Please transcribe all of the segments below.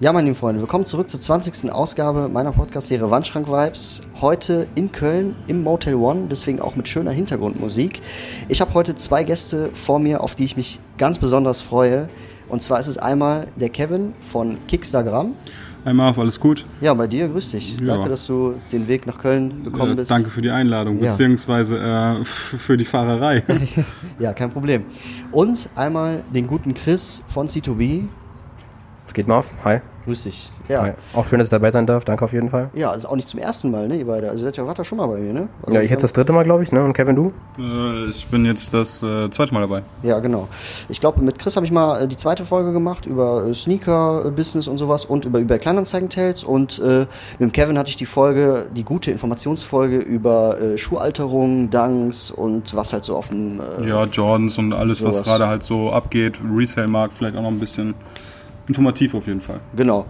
Ja, meine lieben Freunde, willkommen zurück zur 20. Ausgabe meiner Podcast-Serie Wandschrank Vibes. Heute in Köln im Motel One, deswegen auch mit schöner Hintergrundmusik. Ich habe heute zwei Gäste vor mir, auf die ich mich ganz besonders freue. Und zwar ist es einmal der Kevin von Kickstagram. Hi Marv, alles gut? Ja, bei dir, grüß dich. Ja. Danke, dass du den Weg nach Köln gekommen Äh, bist. danke für die Einladung, Ja. beziehungsweise äh, für die Fahrerei. Ja, kein Problem. Und einmal den guten Chris von C2B. Es geht Marv. Hi. Grüß dich. Ja. Hi. Auch schön, dass ich dabei sein darf. Danke auf jeden Fall. Ja, das ist auch nicht zum ersten Mal, ne, ihr beide. Also, ihr wart ja schon mal bei mir, ne? Ja, ich jetzt das dritte Mal, glaube ich, ne? Und Kevin, du? äh, ich bin jetzt das äh, zweite Mal dabei. Ja, genau. Ich glaube, mit Chris habe ich mal äh, die zweite Folge gemacht über äh, Sneaker-Business und sowas und über, über Kleinanzeigen-Tales. Und äh, mit dem Kevin hatte ich die Folge, die gute Informationsfolge über äh, Schuhalterung, Dunks und was halt so auf dem. Äh, Ja, Jordans und alles, was Sowas. gerade halt so abgeht. Resale-Markt vielleicht auch noch ein bisschen informativ auf jeden Fall. Genau.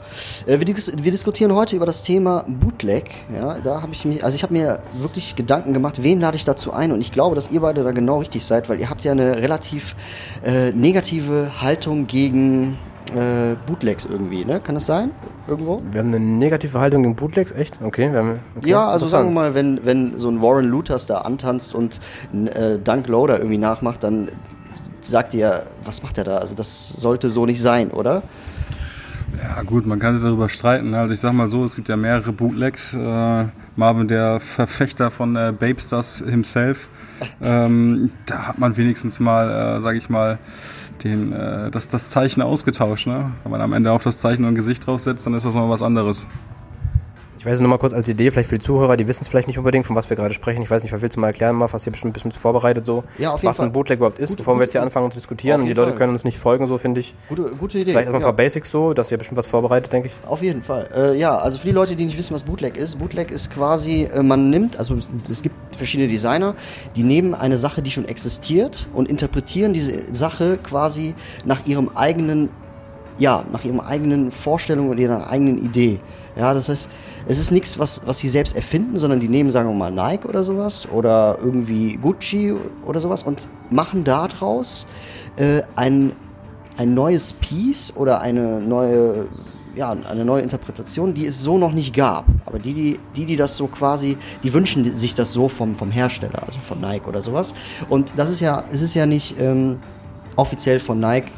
Äh, wir, dis wir diskutieren heute über das Thema Bootleg. Ja, da habe ich mich, also ich habe mir wirklich Gedanken gemacht, wen lade ich dazu ein? Und ich glaube, dass ihr beide da genau richtig seid, weil ihr habt ja eine relativ äh, negative Haltung gegen äh, Bootlegs irgendwie, ne? Kann das sein? Irgendwo? Wir haben eine negative Haltung gegen Bootlegs, echt? Okay, wir haben, okay. Ja, also sagen wir mal, wenn, wenn so ein Warren Luthers da antanzt und ein äh, Dunk Loader irgendwie nachmacht, dann sagt ihr, was macht er da? Also das sollte so nicht sein, oder? Ja gut, man kann sich darüber streiten. Also ich sag mal so, es gibt ja mehrere Bootlegs. Äh, Marvin, der Verfechter von äh, Babestars himself. Ähm, da hat man wenigstens mal, äh, sag ich mal, den, äh, das, das Zeichen ausgetauscht. Ne? Wenn man am Ende auf das Zeichen und ein Gesicht draufsetzt, dann ist das mal was anderes. Ich weiß nur mal kurz als Idee, vielleicht für die Zuhörer, die wissen es vielleicht nicht unbedingt, von was wir gerade sprechen. Ich weiß nicht, was willst du mal erklären, Marv? Hast hier bestimmt ein bisschen vorbereitet so? Ja, auf jeden was Fall. ein Bootleg überhaupt ist, Gute- bevor wir gute- jetzt hier anfangen zu diskutieren. Und die jeden Leute Fall. können uns nicht folgen, so finde ich. Gute, gute Idee. Vielleicht erstmal ein ja. paar Basics so, dass ihr bestimmt was vorbereitet, denke ich. Auf jeden Fall. Äh, ja, also für die Leute, die nicht wissen, was Bootleg ist, Bootleg ist quasi, äh, man nimmt, also es, es gibt verschiedene Designer, die nehmen eine Sache, die schon existiert und interpretieren diese Sache quasi nach ihrem eigenen, ja, nach ihrem eigenen Vorstellung und ihrer eigenen Idee. Ja, das heißt, es ist nichts, was, was sie selbst erfinden, sondern die nehmen, sagen wir mal, Nike oder sowas oder irgendwie Gucci oder sowas und machen daraus äh, ein, ein neues Piece oder eine neue, ja, eine neue Interpretation, die es so noch nicht gab. Aber die, die, die, das so quasi, die wünschen sich das so vom, vom Hersteller, also von Nike oder sowas. Und das ist ja, es ist ja nicht ähm, offiziell von Nike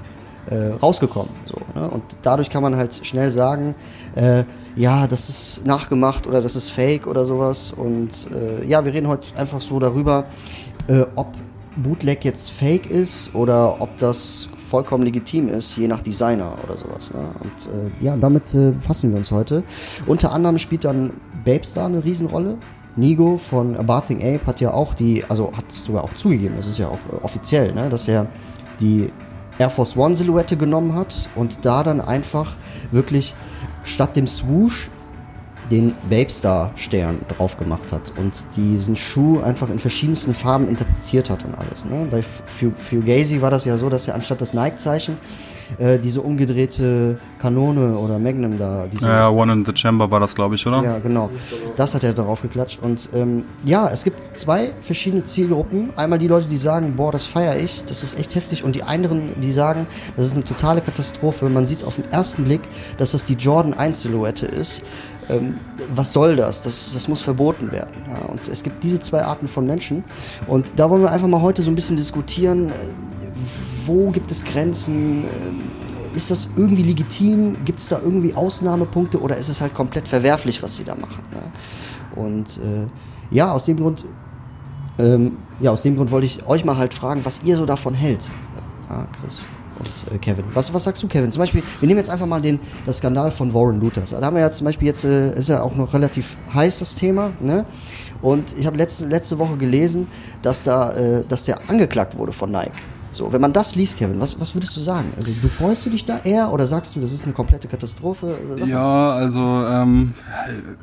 äh, rausgekommen. So, ne? Und dadurch kann man halt schnell sagen, äh, ja, das ist nachgemacht oder das ist fake oder sowas. Und äh, ja, wir reden heute einfach so darüber, äh, ob Bootleg jetzt fake ist oder ob das vollkommen legitim ist, je nach Designer oder sowas. Ne? Und äh, ja, damit äh, befassen wir uns heute. Unter anderem spielt dann Babestar eine Riesenrolle. Nigo von A Bathing Ape hat ja auch die, also hat es sogar auch zugegeben, das ist ja auch äh, offiziell, ne, dass er die Air Force One Silhouette genommen hat und da dann einfach wirklich statt dem Swoosh den Babestar-Stern drauf gemacht hat und diesen Schuh einfach in verschiedensten Farben interpretiert hat und alles. Ne? Bei Fu- Fugazi war das ja so, dass er anstatt das Nike-Zeichen äh, diese umgedrehte Kanone oder Magnum da, diese Ja, One in the Chamber war das, glaube ich, oder? ja, genau. Das hat er darauf geklatscht. Und ähm, ja, es gibt zwei verschiedene Zielgruppen. Einmal die Leute, die sagen, boah, das feiere ich, das ist echt heftig. Und die anderen, die sagen, das ist eine totale Katastrophe. Man sieht auf den ersten Blick, dass das die Jordan 1 Silhouette ist. Ähm, was soll das? das? Das muss verboten werden. Ja, und es gibt diese zwei Arten von Menschen. Und da wollen wir einfach mal heute so ein bisschen diskutieren, äh, wo gibt es Grenzen? Äh, Ist das irgendwie legitim? Gibt es da irgendwie Ausnahmepunkte oder ist es halt komplett verwerflich, was sie da machen? Ja? Und äh, ja, aus dem Grund, ähm, ja, aus dem Grund wollte ich euch mal halt fragen, was ihr so davon hält. Ja, Chris und äh, Kevin. Was, was sagst du, Kevin? Zum Beispiel, wir nehmen jetzt einfach mal den, das Skandal von Warren Luthers. Da haben wir ja zum Beispiel jetzt, äh, ist ja auch noch relativ heiß das Thema, ne? Und ich habe letzte, letzte Woche gelesen, dass da, äh, dass der angeklagt wurde von Nike. So, wenn man das liest, Kevin, was, was würdest du sagen? Also, du freust du dich da eher oder sagst du, das ist eine komplette Katastrophe? Sag mal. Ja, also ähm,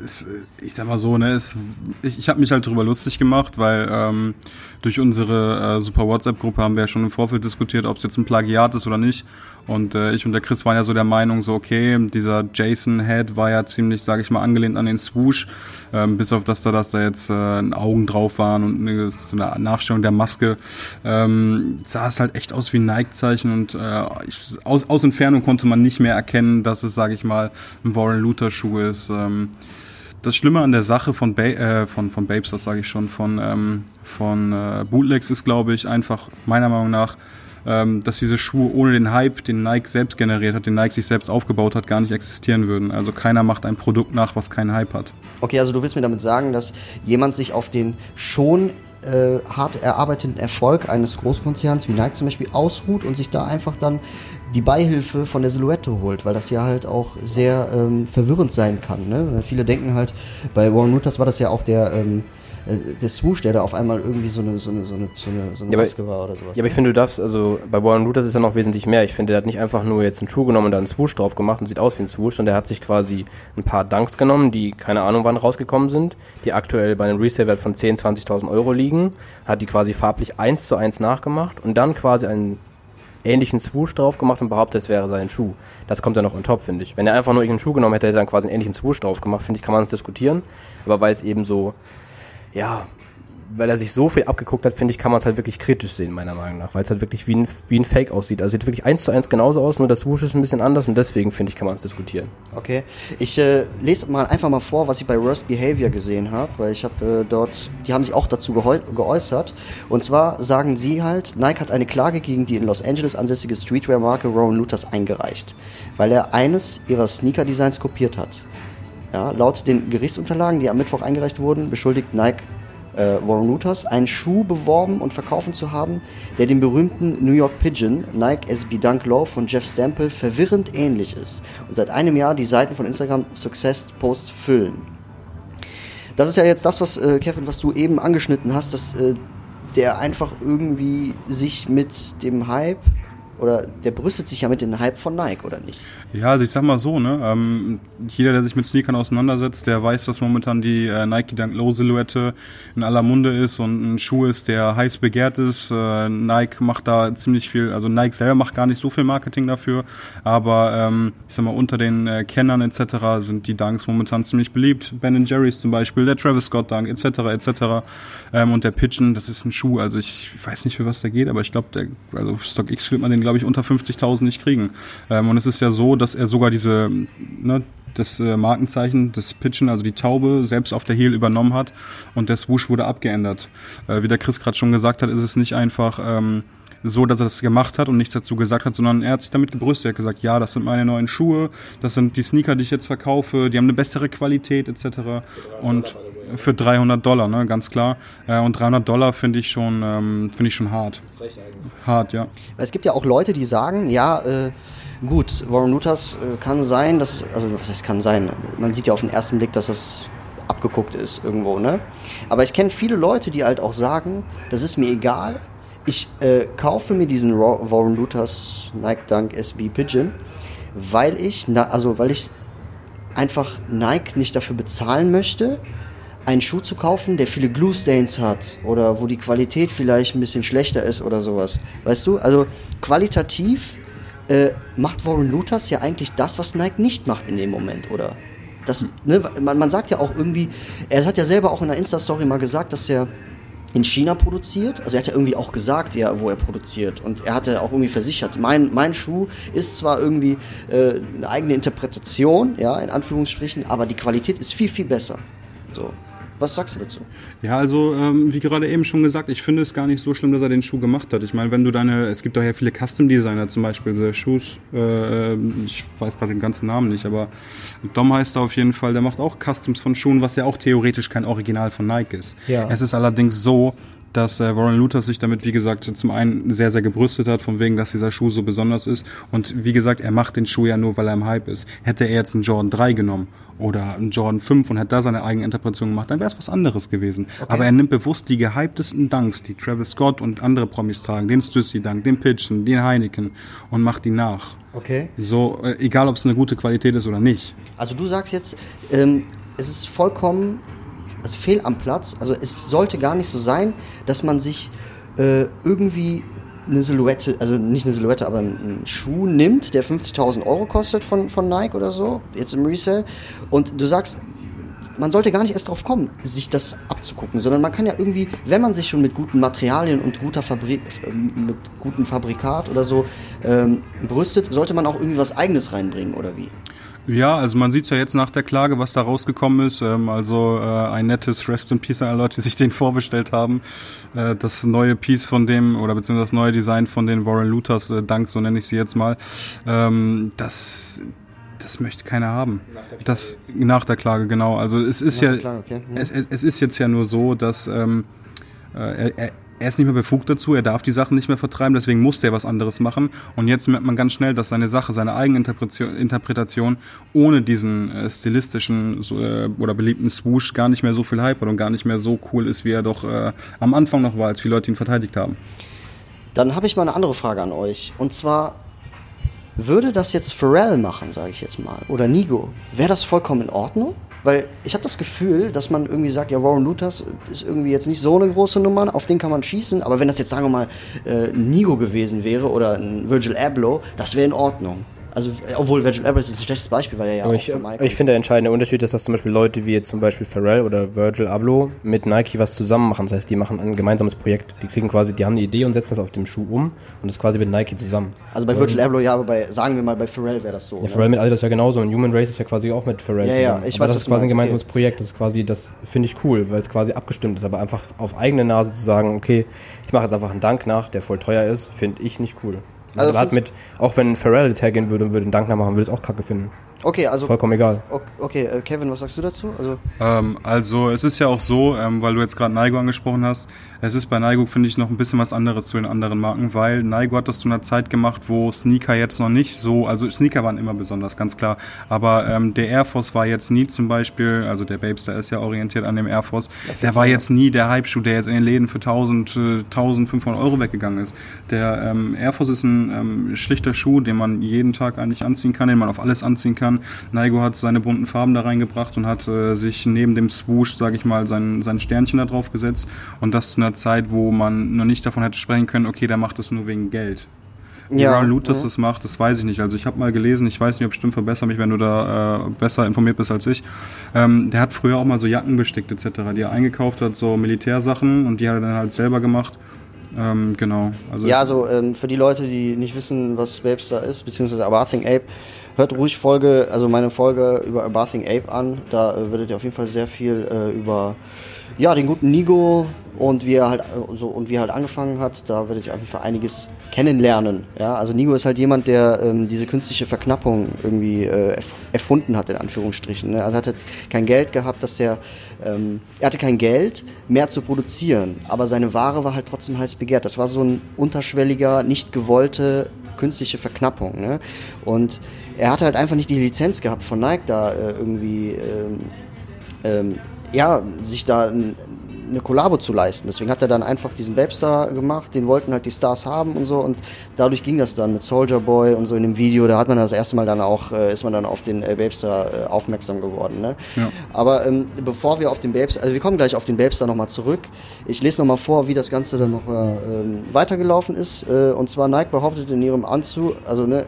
es, ich sag mal so, ne, es, ich, ich habe mich halt drüber lustig gemacht, weil ähm, durch unsere äh, super WhatsApp-Gruppe haben wir ja schon im Vorfeld diskutiert, ob es jetzt ein Plagiat ist oder nicht. Und äh, ich und der Chris waren ja so der Meinung, so okay, dieser Jason Head war ja ziemlich, sage ich mal, angelehnt an den Swoosh, ähm, bis auf das da, dass da jetzt äh, Augen drauf waren und eine, so eine Nachstellung der Maske, ähm, sah es halt echt aus wie ein Nike-Zeichen und äh, ich, aus, aus Entfernung konnte man nicht mehr erkennen, dass es, sage ich mal, ein Warren Luther Schuh ist. Ähm, das Schlimme an der Sache von, ba äh, von, von Babes, das sage ich schon, von, ähm, von äh, Bootlegs ist, glaube ich, einfach meiner Meinung nach, ähm, dass diese Schuhe ohne den Hype, den Nike selbst generiert hat, den Nike sich selbst aufgebaut hat, gar nicht existieren würden. Also keiner macht ein Produkt nach, was keinen Hype hat. Okay, also du willst mir damit sagen, dass jemand sich auf den schon äh, hart erarbeiteten Erfolg eines Großkonzerns wie Nike zum Beispiel ausruht und sich da einfach dann die Beihilfe von der Silhouette holt, weil das ja halt auch sehr ähm, verwirrend sein kann. Ne? Viele denken halt, bei Warren Lucas war das ja auch der, ähm, äh, der Swoosh, der da auf einmal irgendwie so eine, so eine, so eine, so eine, so eine Ja, Maske aber, war oder sowas. ja, aber ich finde, du darfst, also bei Warren Lucas ist ja noch wesentlich mehr. Ich finde, der hat nicht einfach nur jetzt einen Schuh genommen und da einen Swoosh drauf gemacht und sieht aus wie ein Swoosh, sondern der hat sich quasi ein paar Dunks genommen, die keine Ahnung wann rausgekommen sind, die aktuell bei einem Resale-Wert von 10.000, 20.000 Euro liegen, hat die quasi farblich eins zu eins nachgemacht und dann quasi einen ähnlichen Swoosh drauf gemacht und behauptet, es wäre sein Schuh. Das kommt dann noch on top, finde ich. Wenn er einfach nur irgendeinen Schuh genommen hätte, hätte er dann quasi einen ähnlichen Swoosh drauf gemacht, finde ich, kann man diskutieren. Aber weil es eben so, ja, weil er sich so viel abgeguckt hat, finde ich, kann man es halt wirklich kritisch sehen, meiner Meinung nach. Weil es halt wirklich wie ein, wie ein Fake aussieht. Also sieht wirklich eins zu eins genauso aus, nur das Swoosh ist ein bisschen anders und deswegen, finde ich, kann man es diskutieren. Okay, ich äh, lese mal einfach mal vor, was ich bei Worst Behavior gesehen habe, weil ich habe äh, dort, die haben sich auch dazu geäußert. Und zwar sagen sie halt, Nike hat eine Klage gegen die in Los Angeles ansässige Streetwear-Marke Rowan Luthers eingereicht, weil er eines ihrer Sneaker-Designs kopiert hat. Ja, laut den Gerichtsunterlagen, die am Mittwoch eingereicht wurden, beschuldigt Nike äh, Warren Luthers, einen Schuh beworben und verkaufen zu haben, der dem berühmten New York Pigeon Nike SB Dunk Low von Jeff Stample verwirrend ähnlich ist und seit einem Jahr die Seiten von Instagram Success Post füllen. Das ist ja jetzt das, was äh, Kevin, was du eben angeschnitten hast, dass äh, der einfach irgendwie sich mit dem Hype oder der brüstet sich ja mit dem Hype von Nike, oder nicht? Ja, also ich sag mal so, ne, ähm, jeder, der sich mit Sneakern auseinandersetzt, der weiß, dass momentan die äh, Nike Dunk Low Silhouette in aller Munde ist und ein Schuh ist, der heiß begehrt ist. Äh, Nike macht da ziemlich viel, also Nike selber macht gar nicht so viel Marketing dafür, aber ähm, ich sag mal, unter den äh, Kennern etc. sind die Dunks momentan ziemlich beliebt. Ben Jerry's zum Beispiel, der Travis Scott Dunk etc. etc. Ähm, und der Pigeon, das ist ein Schuh, also ich weiß nicht, für was der geht, aber ich glaube, der, also StockX wird man den, glaube ich, unter 50.000 nicht kriegen. Ähm, und es ist ja so, dass er sogar diese, ne, das äh, Markenzeichen des Pigeon, also die Taube, selbst auf der Heel übernommen hat und der Swoosh wurde abgeändert. Äh, wie der Chris gerade schon gesagt hat, ist es nicht einfach ähm, so, dass er das gemacht hat und nichts dazu gesagt hat, sondern er hat sich damit gebrüstet. Er hat gesagt, ja, das sind meine neuen Schuhe, das sind die Sneaker, die ich jetzt verkaufe, die haben eine bessere Qualität etc. Und für 300 Dollar, ne, ganz klar. Äh, und 300 Dollar finde ich schon, ähm, finde ich schon hart. Hart, ja. Es gibt ja auch Leute, die sagen, ja, äh, gut, Warren Luthers äh, kann sein, dass, also was heißt kann sein, man sieht ja auf den ersten Blick, dass das abgeguckt ist irgendwo, ne? Aber ich kenne viele Leute, die halt auch sagen, das ist mir egal, ich äh, kaufe mir diesen Warren Luthers Nike Dunk SB Pigeon, weil ich, na, also weil ich einfach Nike nicht dafür bezahlen möchte, einen Schuh zu kaufen, der viele Glue Stains hat oder wo die Qualität vielleicht ein bisschen schlechter ist oder sowas. Weißt du? Also qualitativ äh, macht Warren Luthers ja eigentlich das, was Nike nicht macht in dem Moment, oder? Das, ne, man, man sagt ja auch irgendwie, er hat ja selber auch in der Insta-Story mal gesagt, dass er in China produziert. Also er hat ja irgendwie auch gesagt, ja, wo er produziert. Und er hat ja auch irgendwie versichert, mein, mein Schuh ist zwar irgendwie äh, eine eigene Interpretation, ja, in Anführungsstrichen, aber die Qualität ist viel, viel besser. So. Was sagst du dazu? Ja, also ähm, wie gerade eben schon gesagt, ich finde es gar nicht so schlimm, dass er den Schuh gemacht hat. Ich meine, wenn du deine, es gibt doch ja viele Custom-Designer zum Beispiel, so Schuhs, äh, ich weiß gerade den ganzen Namen nicht, aber Dom heißt er auf jeden Fall, der macht auch Customs von Schuhen, was ja auch theoretisch kein Original von Nike ist. Ja. Es ist allerdings so, dass äh, Warren Luther sich damit, wie gesagt, zum einen sehr, sehr gebrüstet hat, von wegen, dass dieser Schuh so besonders ist. Und wie gesagt, er macht den Schuh ja nur, weil er im Hype ist. Hätte er jetzt einen Jordan 3 genommen oder einen Jordan 5 und hätte da seine eigene Interpretation gemacht, dann wäre es was anderes gewesen. Aber er nimmt bewusst die gehyptesten Dunks, die Travis Scott und andere Promis tragen, den Stussy Dunk, den Pigeon, den Heineken und macht die nach. Okay. So, äh, egal ob es eine gute Qualität ist oder nicht. Also du sagst jetzt, ähm, es ist vollkommen also fehl am Platz. Also es sollte gar nicht so sein, dass man sich äh, irgendwie eine Silhouette, also nicht eine Silhouette, aber einen Schuh nimmt, der 50.000 Euro kostet von, von Nike oder so, jetzt im Resell, und du sagst, man sollte gar nicht erst drauf kommen, sich das abzugucken, sondern man kann ja irgendwie, wenn man sich schon mit guten Materialien und guter Fabrik, äh, mit gutem Fabrikat oder so ähm, brüstet, sollte man auch irgendwie was Eigenes reinbringen oder wie? Ja, also man sieht ja jetzt nach der Klage, was da rausgekommen ist. Ähm, also äh, ein nettes Rest in Peace an alle Leute, die sich den vorbestellt haben. Äh, das neue Piece von dem, oder beziehungsweise das neue Design von den Warren Luthers, äh, Dank, so nenne ich sie jetzt mal. Ähm, das das möchte keiner haben. Nach der Klage, das, nach der Klage genau. Also es ist nach ja, Klage, okay. mhm. es, es, ist jetzt ja nur so, dass ähm, äh, er, er ist nicht mehr befugt dazu, er darf die Sachen nicht mehr vertreiben, deswegen musste er was anderes machen. Und jetzt merkt man ganz schnell, dass seine Sache, seine Eigeninterpretation ohne diesen äh, stilistischen äh, oder beliebten Swoosh gar nicht mehr so viel Hype hat und gar nicht mehr so cool ist, wie er doch äh, am Anfang noch war, als viele Leute ihn verteidigt haben. Dann habe ich mal eine andere Frage an euch. Und zwar, würde das jetzt Pharrell machen, sage ich jetzt mal, oder Nigo, wäre das vollkommen in Ordnung? Weil ich habe das Gefühl, dass man irgendwie sagt, ja, Warren Luthers ist irgendwie jetzt nicht so eine große Nummer, auf den kann man schießen, aber wenn das jetzt, sagen wir mal, äh, Nigo gewesen wäre oder ein Virgil Abloh, das wäre in Ordnung. Also, obwohl Virgil Abloh ist ein schlechtes Beispiel, weil er ja aber ich, ich finde, der entscheidende Unterschied ist, dass zum Beispiel Leute wie jetzt zum Beispiel Pharrell oder Virgil Abloh mit Nike was zusammen machen. Das heißt, die machen ein gemeinsames Projekt. Die kriegen quasi, die haben eine Idee und setzen das auf dem Schuh um und das quasi mit Nike zusammen. Also bei Virgil Abloh ja, aber bei, sagen wir mal, bei Pharrell wäre das so. Ja, ne? Pharrell mit Adidas ja genauso und Human Race ist ja quasi auch mit Pharrell ja, zusammen. Ja, ich aber weiß, das ist quasi ein gemeinsames okay. Projekt. Das ist quasi, das finde ich cool, weil es quasi abgestimmt ist. Aber einfach auf eigene Nase zu sagen, okay, ich mache jetzt einfach einen Dank nach, der voll teuer ist, finde ich nicht cool. Also, also mit, auch wenn Pharrell jetzt hergehen würde und würde einen Dank machen, würde es auch kacke finden. Okay, also. Vollkommen egal. Okay, äh, Kevin, was sagst du dazu? Also, ähm, also es ist ja auch so, ähm, weil du jetzt gerade Naigo angesprochen hast, es ist bei Naigo, finde ich, noch ein bisschen was anderes zu den anderen Marken, weil Naigo hat das zu einer Zeit gemacht, wo Sneaker jetzt noch nicht so, also Sneaker waren immer besonders, ganz klar, aber ähm, der Air Force war jetzt nie zum Beispiel, also der Babester ist ja orientiert an dem Air Force, der war jetzt nie der Hype-Schuh, der jetzt in den Läden für 1000, äh, 1500 Euro weggegangen ist. Der ähm, Air Force ist ein ähm, schlichter Schuh, den man jeden Tag eigentlich anziehen kann, den man auf alles anziehen kann kann. Naigo hat seine bunten Farben da reingebracht und hat äh, sich neben dem Swoosh, sage ich mal, sein, sein Sternchen da drauf gesetzt. Und das zu einer Zeit, wo man noch nicht davon hätte sprechen können, okay, der macht das nur wegen Geld. Wie ja, Ron ja. das macht, das weiß ich nicht. Also ich habe mal gelesen, ich weiß nicht, ob stimmt, verbessere mich, wenn du da äh, besser informiert bist als ich. Ähm, der hat früher auch mal so Jacken bestickt etc., die er eingekauft hat, so Militärsachen und die hat er dann halt selber gemacht. Ähm, genau. Also ja, also ähm, für die Leute, die nicht wissen, was Babestar ist, beziehungsweise Abathing Ape, hört ruhig Folge, also meine Folge über Abathing Ape an. Da äh, werdet ihr auf jeden Fall sehr viel äh, über ja, den guten Nigo und wie er halt äh, so und wie er halt angefangen hat, da werdet ihr auf jeden Fall einiges kennenlernen. Ja, also Nigo ist halt jemand, der ähm, diese künstliche Verknappung irgendwie äh, erfunden hat in Anführungsstrichen. Ne? Also er hat kein Geld gehabt, dass er ähm, er hatte kein Geld mehr zu produzieren, aber seine Ware war halt trotzdem heiß begehrt. Das war so ein unterschwelliger, nicht gewollte künstliche Verknappung. Ne? Und er hatte halt einfach nicht die Lizenz gehabt von Nike da äh, irgendwie ähm, ähm, ja, sich da ein, eine Kollabo zu leisten. Deswegen hat er dann einfach diesen Babestar gemacht, den wollten halt die Stars haben und so und dadurch ging das dann mit Soldier Boy und so in dem Video, da hat man das erste Mal dann auch, äh, ist man dann auf den äh, Babestar äh, aufmerksam geworden. Ne? Ja. Aber ähm, bevor wir auf den Babestar, also wir kommen gleich auf den Babestar nochmal zurück. Ich lese nochmal vor, wie das Ganze dann noch äh, ähm, weitergelaufen ist. Äh, und zwar Nike behauptet in ihrem Anzug, also ne,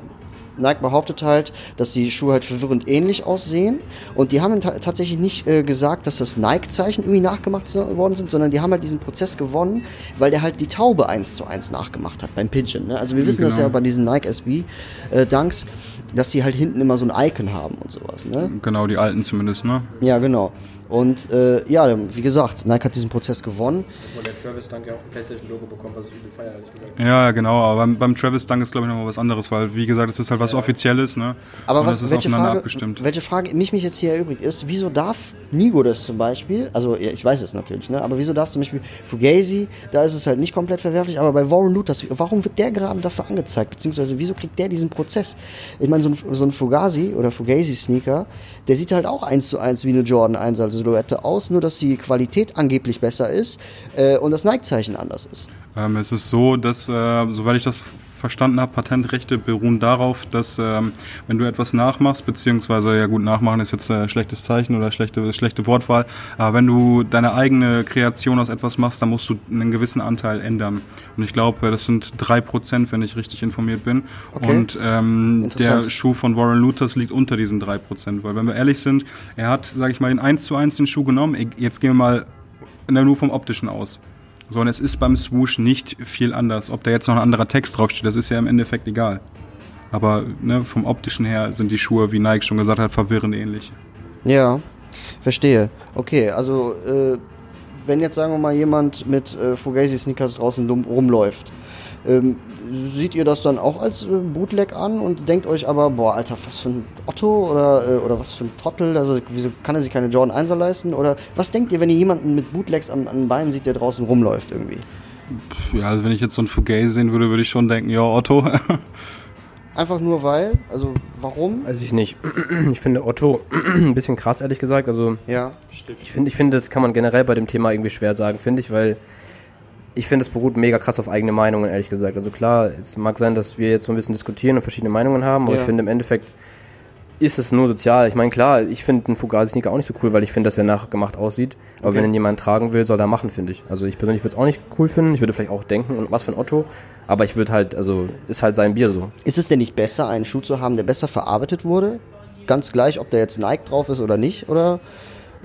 Nike behauptet halt, dass die Schuhe halt verwirrend ähnlich aussehen. Und die haben tatsächlich nicht äh, gesagt, dass das Nike-Zeichen irgendwie nachgemacht worden sind, sondern die haben halt diesen Prozess gewonnen, weil der halt die Taube eins zu eins nachgemacht hat beim Pigeon. Ne? Also wir wissen genau. das ja bei diesen Nike SB-Dunks, äh, dass die halt hinten immer so ein Icon haben und sowas. Ne? Genau, die alten zumindest, ne? Ja, genau. Und äh, ja, wie gesagt, Nike hat diesen Prozess gewonnen. Und der Travis Dunk ja auch ein PlayStation-Logo bekommen, was ich übel feier, ehrlich gesagt. Ja, genau, aber beim, beim Travis Dunk ist, glaube ich, nochmal was anderes, weil, wie gesagt, es ist halt was ja. Offizielles, ne? Aber was, welche, Frage, abgestimmt. welche Frage mich, mich jetzt hier erübrigt ist, wieso darf Nigo das zum Beispiel, also ja, ich weiß es natürlich, ne? aber wieso darf zum Beispiel Fugazi, da ist es halt nicht komplett verwerflich, aber bei Warren Luthers, warum wird der gerade dafür angezeigt, beziehungsweise wieso kriegt der diesen Prozess? Ich meine, so ein, so ein Fugazi oder Fugazi-Sneaker, der sieht halt auch eins zu eins wie eine Jordan 1 als Silhouette aus, nur dass die Qualität angeblich besser ist äh, und das Nike-Zeichen anders ist. Ähm, es ist so, dass, äh, soweit ich das verstanden habe, Patentrechte beruhen darauf, dass ähm, wenn du etwas nachmachst, beziehungsweise ja gut, nachmachen ist jetzt ein schlechtes Zeichen oder schlechte, schlechte Wortwahl, aber wenn du deine eigene Kreation aus etwas machst, dann musst du einen gewissen Anteil ändern. Und ich glaube, das sind drei Prozent, wenn ich richtig informiert bin. Okay. Und ähm, der Schuh von Warren Luthers liegt unter diesen drei Prozent, weil wenn wir ehrlich sind, er hat, sage ich mal, den 1 zu 1 den Schuh genommen. Jetzt gehen wir mal nur vom optischen aus. So, und es ist beim Swoosh nicht viel anders. Ob da jetzt noch ein anderer Text draufsteht, das ist ja im Endeffekt egal. Aber ne, vom optischen her sind die Schuhe, wie Nike schon gesagt hat, verwirrend ähnlich. Ja, verstehe. Okay, also äh, wenn jetzt sagen wir mal jemand mit äh, Fugazi-Sneakers draußen rumläuft, ähm, seht ihr das dann auch als äh, Bootleg an und denkt euch aber, boah, Alter, was für ein Otto oder, äh, oder was für ein Trottel, also wieso kann er sich keine Jordan 1er leisten? Oder was denkt ihr, wenn ihr jemanden mit Bootlegs an, an den Beinen seht, der draußen rumläuft irgendwie? Pff, Ja, also wenn ich jetzt so einen Fugazi sehen würde, würde ich schon denken, ja, Otto. Einfach nur weil? Also warum? Weiß ich nicht. Ich finde Otto ein bisschen krass, ehrlich gesagt. Also Ja. ich finde, ich finde, das kann man generell bei dem Thema irgendwie schwer sagen, finde ich, weil ich finde, es beruht mega krass auf eigene Meinungen, ehrlich gesagt. Also klar, es mag sein, dass wir jetzt so ein bisschen diskutieren und verschiedene Meinungen haben, aber Ja. ich finde im Endeffekt ist es nur sozial. Ich meine, klar, ich finde einen Fugazi-Sneaker auch nicht so cool, weil ich finde, dass er nachgemacht aussieht. Aber Okay. wenn ihn jemand tragen will, soll er machen, finde ich. Also ich persönlich würde es auch nicht cool finden. Ich würde vielleicht auch denken, und was für ein Otto. Aber ich würde halt, also ist halt sein Bier so. Ist es denn nicht besser, einen Schuh zu haben, der besser verarbeitet wurde? Ganz gleich, ob der jetzt Nike drauf ist oder nicht, oder?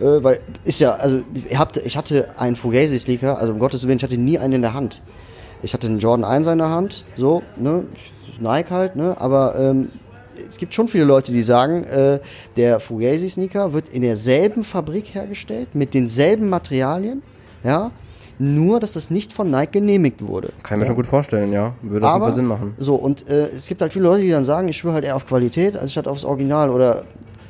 Äh, weil ist ja, also ich, habt, ich hatte einen Fugazi Sneaker, also um Gottes Willen, ich hatte nie einen in der Hand. Ich hatte einen Jordan 1 in der Hand, so, ne, Nike halt, ne, aber ähm, es gibt schon viele Leute, die sagen, äh, der Fugazi Sneaker wird in derselben Fabrik hergestellt, mit denselben Materialien, ja, nur, dass das nicht von Nike genehmigt wurde. Kann ich mir schon gut vorstellen, ja. Würde auf jeden Fall Sinn machen. so, und äh, es gibt halt viele Leute, die dann sagen, ich schwöre halt eher auf Qualität, anstatt aufs Original oder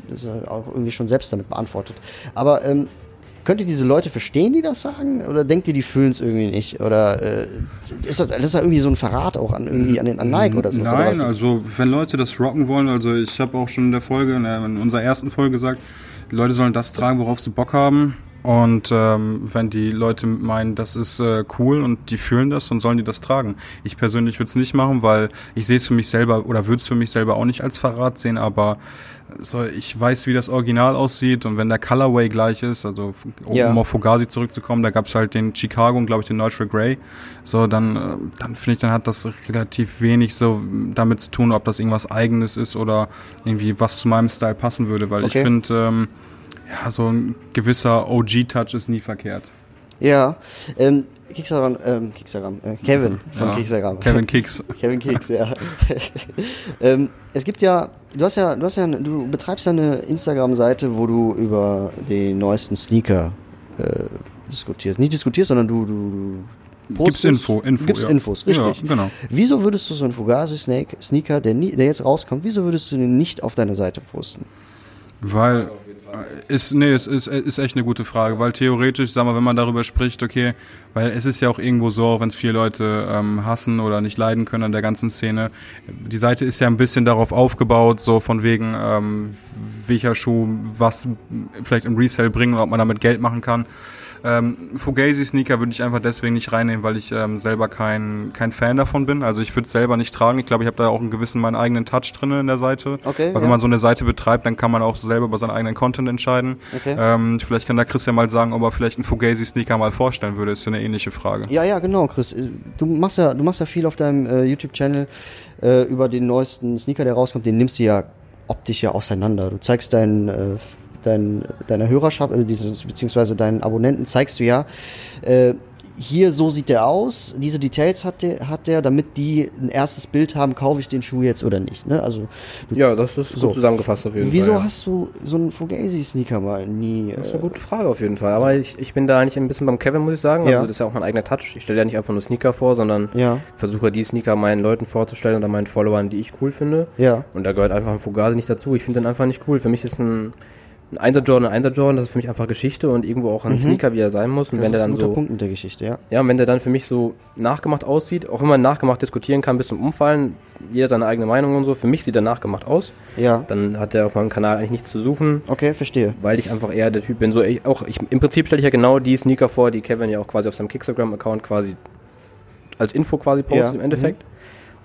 das ist halt auch irgendwie schon selbst damit beantwortet. Aber ähm, könnt ihr diese Leute verstehen, die das sagen? Oder denkt ihr, die fühlen es irgendwie nicht? Oder äh, ist das, das ist ja irgendwie so ein Verrat auch an irgendwie an, den, an Nike oder so? oder Nein, was? also wenn Leute das rocken wollen, also ich habe auch schon in der Folge, in unserer ersten Folge gesagt, die Leute sollen das tragen, worauf sie Bock haben. Und ähm, wenn die Leute meinen, das ist äh, cool und die fühlen das, dann sollen die das tragen. Ich persönlich würde es nicht machen, weil ich sehe es für mich selber oder würde es für mich selber auch nicht als Verrat sehen, aber so, ich weiß, wie das Original aussieht und wenn der Colorway gleich ist, also um Ja. auf Fugazi zurückzukommen, da gab es halt den Chicago und glaube ich den Neutral Grey. So, dann, äh, dann finde ich, dann hat das relativ wenig so damit zu tun, ob das irgendwas eigenes ist oder irgendwie was zu meinem Style passen würde, weil Okay. ich finde, ähm, ja, so ein gewisser OG-Touch ist nie verkehrt. Ja, ähm, Kicksagram, ähm, Kicksagram, äh, Kevin von Ja, Kicksagram. Kevin Kicks. Kevin Keks, ja. ähm, es gibt ja, du hast ja, du hast ja, du betreibst ja eine Instagram-Seite, wo du über den neuesten Sneaker äh, diskutierst. Nicht diskutierst, sondern du, du, du Gibt's Info, Info, gibst ja. Infos, richtig. Ja, genau. Wieso würdest du so einen Fugazi Snake Sneaker, der, nie, der jetzt rauskommt, wieso würdest du den nicht auf deine Seite posten? Weil ist nee, es ist, ist echt eine gute Frage, weil theoretisch, sag mal, wenn man darüber spricht, okay, weil es ist ja auch irgendwo so, auch wenn es viele Leute ähm, hassen oder nicht leiden können an der ganzen Szene, die Seite ist ja ein bisschen darauf aufgebaut, so von wegen ähm, welcher Schuh was vielleicht im Resale bringen oder ob man damit Geld machen kann. Ähm, Fugazi Sneaker würde ich einfach deswegen nicht reinnehmen, weil ich ähm, selber kein, kein Fan davon bin. Also ich würde es selber nicht tragen. Ich glaube, ich habe da auch einen gewissen meinen eigenen Touch drin in der Seite. Okay, Weil wenn ja. man so eine Seite betreibt, dann kann man auch selber über seinen eigenen Content entscheiden. Okay. Ähm, vielleicht kann da Chris ja mal sagen, ob er vielleicht einen Fugazi Sneaker mal vorstellen würde. Ist ja eine ähnliche Frage. Ja, ja, genau, Chris. Äh, Du machst ja, du machst ja viel auf deinem äh, YouTube-Channel äh, über den neuesten Sneaker, der rauskommt. Den nimmst du ja optisch ja auseinander. Du zeigst deinen, äh, dein, deiner Hörerschaft, äh, dieses, beziehungsweise deinen Abonnenten, zeigst du ja, äh, hier so sieht der aus, diese Details hat der, hat der, damit die ein erstes Bild haben, kaufe ich den Schuh jetzt oder nicht. Ne? Also, Ja, das ist So. gut zusammengefasst auf jeden wieso Fall. ja. hast du so einen Fugazi-Sneaker mal nie? Das ist Äh, eine gute Frage auf jeden Fall. Aber ich, ich bin da eigentlich ein bisschen beim Kevin, muss ich sagen. Ja. Also das ist ja auch mein eigener Touch. Ich stelle ja nicht einfach nur Sneaker vor, sondern ja, versuche die Sneaker meinen Leuten vorzustellen oder meinen Followern, die ich cool finde. ja. Und da gehört einfach ein Fugazi nicht dazu. Ich finde den einfach nicht cool. Für mich ist ein, ein 1er Jordan ein 1er Jordan, das ist für mich einfach Geschichte und irgendwo auch ein Sneaker, wie er sein muss. Und Mhm. Das wenn der dann so, Punkt mit der Geschichte, ja. ja, und wenn der dann für mich so nachgemacht aussieht, auch wenn man nachgemacht diskutieren kann bis zum Umfallen, jeder seine eigene Meinung und so, für mich sieht er nachgemacht aus. Ja, Dann hat er auf meinem Kanal eigentlich nichts zu suchen. okay, verstehe. weil ich einfach eher der Typ bin. So, ich, auch ich, im Prinzip stelle ich ja genau die Sneaker vor, die Kevin ja auch quasi auf seinem Kickstagram-Account quasi als Info quasi postet Ja, im Endeffekt.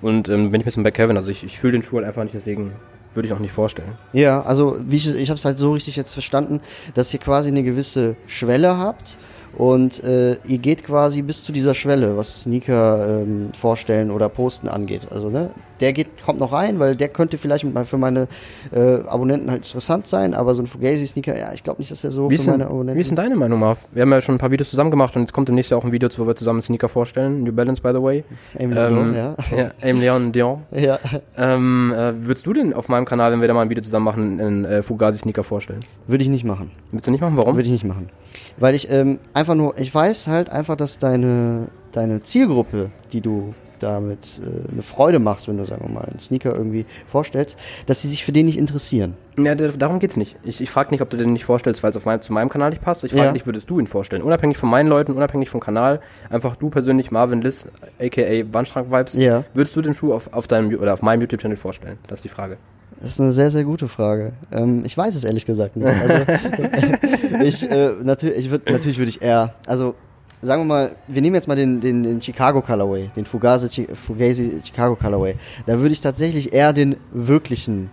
Und ähm, bin ich ein bisschen bei Kevin. Also ich, ich fühle den Schuh halt einfach nicht, deswegen würde ich auch nicht vorstellen. Ja, also wie ich, ich habe es halt so richtig jetzt verstanden, dass ihr quasi eine gewisse Schwelle habt und äh, ihr geht quasi bis zu dieser Schwelle, was Sneaker ähm, vorstellen oder posten angeht. Also ne, der geht, kommt noch rein, weil der könnte vielleicht für meine äh, Abonnenten halt interessant sein, aber so ein Fugazi-Sneaker, ja, ich glaube nicht, dass der so Wie für ist, meine denn, Abonnenten... wie ist denn deine Meinung, Marv? Wir haben ja schon ein paar Videos zusammen gemacht und jetzt kommt demnächst ja auch ein Video, wo wir zusammen Sneaker vorstellen. New Balance, by the way. Aim Leon, Ähm, ja. ja, Aim Leon Dion. ja. Ähm, äh, würdest du denn auf meinem Kanal, wenn wir da mal ein Video zusammen machen, einen äh, Fugazi-Sneaker vorstellen? Würde ich nicht machen. Würdest du nicht machen? Warum? Würde ich nicht machen. Weil ich ähm, einfach nur, ich weiß halt einfach, dass deine, deine Zielgruppe, die du damit äh, eine Freude machst, wenn du, sagen wir mal, einen Sneaker irgendwie vorstellst, dass sie sich für den nicht interessieren. Ja, da- darum geht's nicht. Ich, ich frage nicht, ob du den nicht vorstellst, weil es auf mein, zu meinem Kanal nicht passt. Ich frage Ja. dich, würdest du ihn vorstellen? Unabhängig von meinen Leuten, unabhängig vom Kanal. Einfach du persönlich, Marvin Liss, aka Wandschrank-Vibes. Ja. Würdest du den Schuh auf, auf deinem oder auf meinem YouTube-Channel vorstellen? Das ist die Frage. Das ist eine sehr, sehr gute Frage. Ähm, ich weiß es ehrlich gesagt nicht. Also, ich, äh, natürlich, ich würd, natürlich würde ich eher, also sagen wir mal, wir nehmen jetzt mal den, den, den Chicago Colorway, den Fugazi, Fugazi Chicago Colorway. Da würde ich tatsächlich eher den wirklichen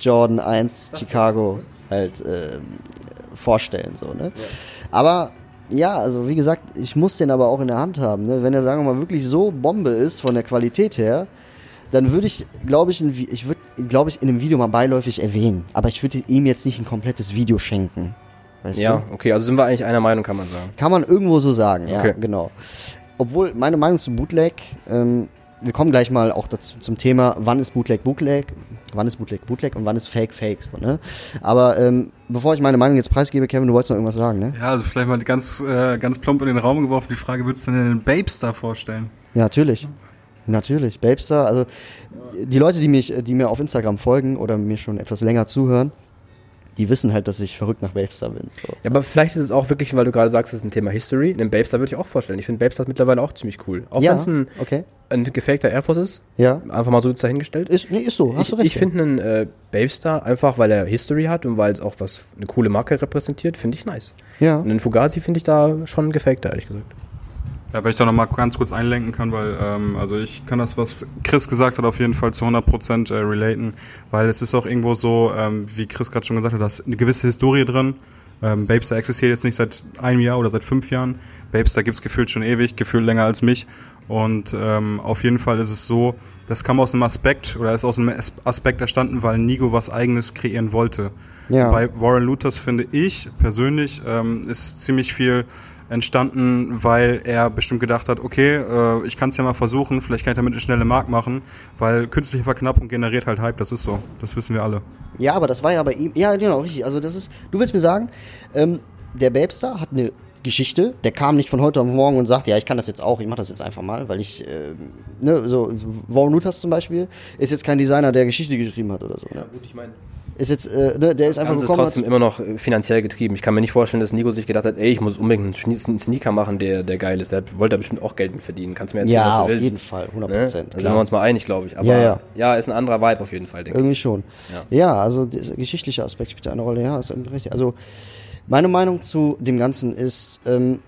Jordan 1 Chicago halt ähm, vorstellen. So, ne? Aber ja, also wie gesagt, ich muss den aber auch in der Hand haben. Ne? Wenn er, sagen wir mal, wirklich so Bombe ist von der Qualität her, dann würde ich, glaube ich, ich würde, glaube ich, in einem Video mal beiläufig erwähnen. Aber ich würde ihm jetzt nicht ein komplettes Video schenken. Weißt Ja, du? okay, also sind wir eigentlich einer Meinung, kann man sagen. Kann man irgendwo so sagen, ja, Okay. genau. Obwohl, meine Meinung zu Bootleg, ähm, wir kommen gleich mal auch dazu zum Thema, wann ist Bootleg Bootleg, wann ist Bootleg Bootleg und wann ist Fake Fake, so, ne? Aber ähm, bevor ich meine Meinung jetzt preisgebe, Kevin, du wolltest noch irgendwas sagen, ne? Ja, also vielleicht mal ganz, äh, ganz plump in den Raum geworfen, die Frage, würdest du denn den Babestar vorstellen? Ja, natürlich. Natürlich. Babestar, also die Leute, die mich, die mir auf Instagram folgen oder mir schon etwas länger zuhören, die wissen halt, dass ich verrückt nach Babestar bin. So. Ja, aber vielleicht ist es auch wirklich, weil du gerade sagst, es ist ein Thema History. Den Babestar würde ich auch vorstellen. Ich finde Babestar mittlerweile auch ziemlich cool. Auch ja, wenn es ein, okay. ein gefakter Air Force ist. Ja. Einfach mal so dahingestellt. Ist, nee, ist so, hast ich du recht. ich finde einen äh, Babestar einfach, weil er History hat und weil es auch was eine coole Marke repräsentiert, finde ich nice. ja. Und den Fugazi finde ich da schon gefakter, ehrlich gesagt. Ja, wenn ich da nochmal ganz kurz einlenken kann, weil ähm, also ich kann das, was Chris gesagt hat, auf jeden Fall zu 100% äh, relaten, weil es ist auch irgendwo so, ähm, wie Chris gerade schon gesagt hat, da ist eine gewisse Historie drin. Ähm, Babestar existiert jetzt nicht seit einem Jahr oder seit fünf Jahren. Babestar gibt's gefühlt schon ewig, gefühlt länger als mich. Und ähm, auf jeden Fall ist es so, das kam aus einem Aspekt oder ist aus einem As- Aspekt erstanden, weil Nigo was eigenes kreieren wollte. Ja. Bei Warren Luthers finde ich persönlich ähm, ist ziemlich viel entstanden, weil er bestimmt gedacht hat, okay, äh, ich kann es ja mal versuchen, vielleicht kann ich damit eine schnelle Mark machen, weil künstliche Verknappung generiert halt Hype, das ist so, das wissen wir alle. Ja, aber das war ja bei ihm. Ja, genau, richtig. Also das ist. Du willst mir sagen, ähm, der Babestar hat eine Geschichte. Der kam nicht von heute auf morgen und sagt, ja, ich kann das jetzt auch. Ich mache das jetzt einfach mal, weil ich. ähm, ne, so Warren Luthers zum Beispiel ist jetzt kein Designer, der Geschichte geschrieben hat oder so. Ne? gut, ich meine. Ist jetzt, äh, ne, der ist einfach Ganz ist gekommen. trotzdem immer noch äh, finanziell getrieben. Ich kann mir nicht vorstellen, dass Nico sich gedacht hat, ey, ich muss unbedingt einen Sneaker machen, der, der geil ist. Der wollte da bestimmt auch Geld mit verdienen. Kannst du mir was ja, du auf willst. jeden Fall, 100 Ne? Prozent. Da sind wir uns mal einig, glaube ich. Aber Ja, ja. ist ein anderer Vibe auf jeden Fall, denke ich. Irgendwie schon. Ja. Ja, also geschichtliche Aspekt spielt eine Rolle. Ja, ist richtig. Also meine Meinung zu dem Ganzen ist, ähm,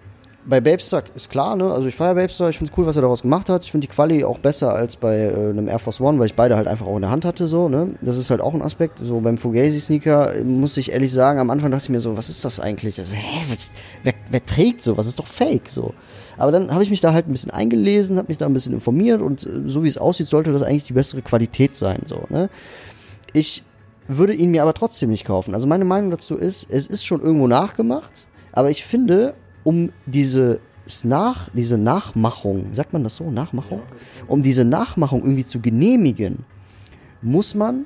bei Babestar ist klar, ne? Also ich feiere Babestar, ich finde cool, was er daraus gemacht hat. Ich finde die Quali auch besser als bei äh, einem Air Force One, weil ich beide halt einfach auch in der Hand hatte, so, ne? Das ist halt auch ein Aspekt. So beim Fugazi Sneaker äh, muss ich ehrlich sagen, am Anfang dachte ich mir so, was ist das eigentlich? Also, hä, was, wer, wer trägt so? Was ist doch Fake so? Aber dann habe ich mich da halt ein bisschen eingelesen, habe mich da ein bisschen informiert und äh, so wie es aussieht, sollte das eigentlich die bessere Qualität sein, so, ne? Ich würde ihn mir aber trotzdem nicht kaufen. Also meine Meinung dazu ist, es ist schon irgendwo nachgemacht, aber ich finde, um diese nach, diese Nachmachung, sagt man das so, Nachmachung? Um diese Nachmachung irgendwie zu genehmigen, muss man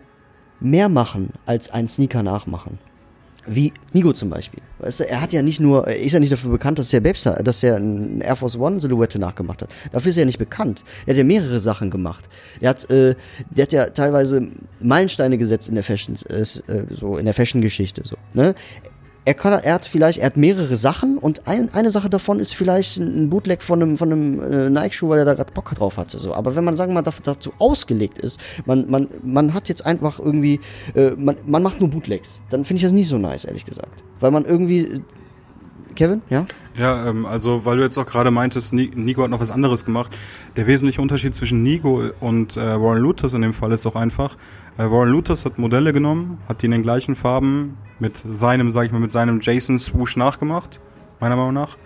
mehr machen als ein Sneaker nachmachen. Wie Nigo zum Beispiel. Weißt du, er hat ja nicht nur, er ist ja nicht dafür bekannt, dass er Babestar, dass er ein Air Force One Silhouette nachgemacht hat. Dafür ist er ja nicht bekannt. Er hat ja mehrere Sachen gemacht. Er hat, äh, der hat ja teilweise Meilensteine gesetzt in der Fashion, äh, so in der Fashion-Geschichte, so, ne? Er kann, er hat vielleicht, er hat mehrere Sachen und ein, eine Sache davon ist vielleicht ein Bootleg von einem, von einem äh, Nike-Schuh, weil er da gerade Bock drauf hatte. So. Aber wenn man, sagen wir mal, dazu ausgelegt ist, man, man, man hat jetzt einfach irgendwie, äh, man, man macht nur Bootlegs, dann finde ich das nicht so nice, ehrlich gesagt. Weil man irgendwie, äh, Kevin, ja? Ja, ähm, also weil du jetzt auch gerade meintest, Ni- Nigo hat noch was anderes gemacht. Der wesentliche Unterschied zwischen Nigo und äh, Warren Luthers in dem Fall ist auch einfach, äh, Warren Luthers hat Modelle genommen, hat die in den gleichen Farben mit seinem, sag ich mal, mit seinem Jason Swoosh nachgemacht, meiner Meinung nach.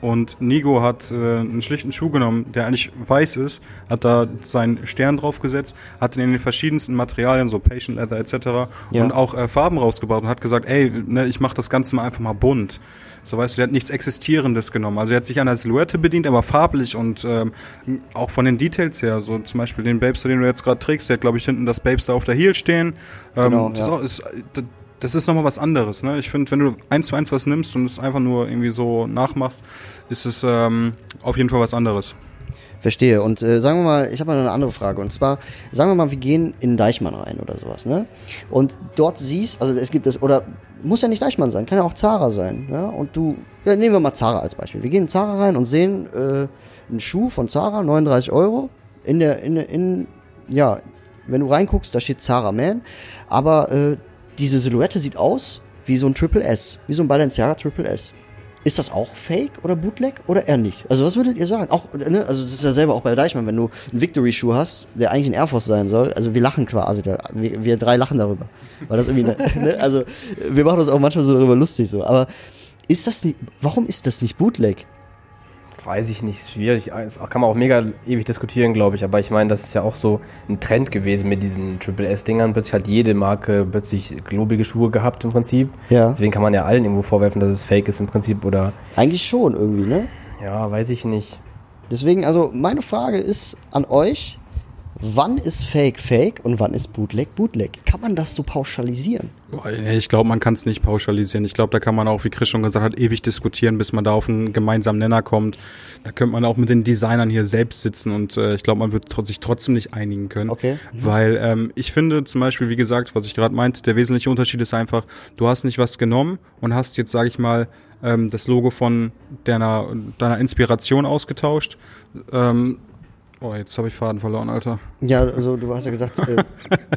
Und Nigo hat äh, einen schlichten Schuh genommen, der eigentlich weiß ist, hat da seinen Stern draufgesetzt, hat ihn in den verschiedensten Materialien, so Patient Leather etc. Ja. und auch äh, Farben rausgebracht und hat gesagt, ey, ne, ich mach das Ganze mal einfach mal bunt. So weißt du, der hat nichts Existierendes genommen. Also er hat sich an der Silhouette bedient, aber farblich und ähm, auch von den Details her. So zum Beispiel den Babester, den du jetzt gerade trägst, der hat, glaube ich, hinten das Babester auf der Heel stehen. Ähm, Genau, das, ja. auch, ist, das, ist nochmal was anderes. Ne? Ich finde, wenn du eins zu eins was nimmst und es einfach nur irgendwie so nachmachst, ist es ähm, auf jeden Fall was anderes. Verstehe. Und äh, sagen wir mal, ich habe mal eine andere Frage. Und zwar, sagen wir mal, wir gehen in Deichmann rein oder sowas, ne? Und dort siehst, also es gibt das, oder muss ja nicht Deichmann sein, kann ja auch Zara sein, ja? Und du, ja, nehmen wir mal Zara als Beispiel. Wir gehen in Zara rein und sehen äh, einen Schuh von Zara, 39 Euro. In der, in, in, ja, wenn du reinguckst, da steht Zara Man. Aber äh, diese Silhouette sieht aus wie so ein Triple S, wie so ein Balenciaga Triple S. Ist das auch Fake oder Bootleg oder eher nicht? Also was würdet ihr sagen? Auch, ne, also das ist ja selber auch bei Deichmann, wenn du einen Victory-Schuh hast, der eigentlich ein Air Force sein soll, also wir lachen quasi, wir, wir drei lachen darüber. Weil das irgendwie, ne, also wir machen uns auch manchmal so darüber lustig so. Aber ist das nicht, warum ist das nicht Bootleg? Weiß ich nicht, schwierig. Das kann man auch mega ewig diskutieren, glaube ich. Aber ich meine, das ist ja auch so ein Trend gewesen mit diesen Triple S-Dingern. Plötzlich hat jede Marke plötzlich globige Schuhe gehabt im Prinzip. Ja. Deswegen kann man ja allen irgendwo vorwerfen, dass es fake ist im Prinzip. Oder Eigentlich schon irgendwie, ne? ja, weiß ich nicht. Deswegen, also meine Frage ist an euch, wann ist Fake Fake und wann ist Bootleg Bootleg? Kann man das so pauschalisieren? Ich glaube, man kann es nicht pauschalisieren. Ich glaube, da kann man auch, wie Chris schon gesagt hat, ewig diskutieren, bis man da auf einen gemeinsamen Nenner kommt. Da könnte man auch mit den Designern hier selbst sitzen und äh, ich glaube, man wird sich trotzdem nicht einigen können. Okay. Weil ähm, ich finde zum Beispiel, wie gesagt, was ich gerade meinte, der wesentliche Unterschied ist einfach, du hast nicht was genommen und hast jetzt, sage ich mal, ähm, das Logo von deiner, deiner Inspiration ausgetauscht. Ähm, oh, jetzt habe ich Faden verloren, Alter. Ja, also du hast ja gesagt, äh,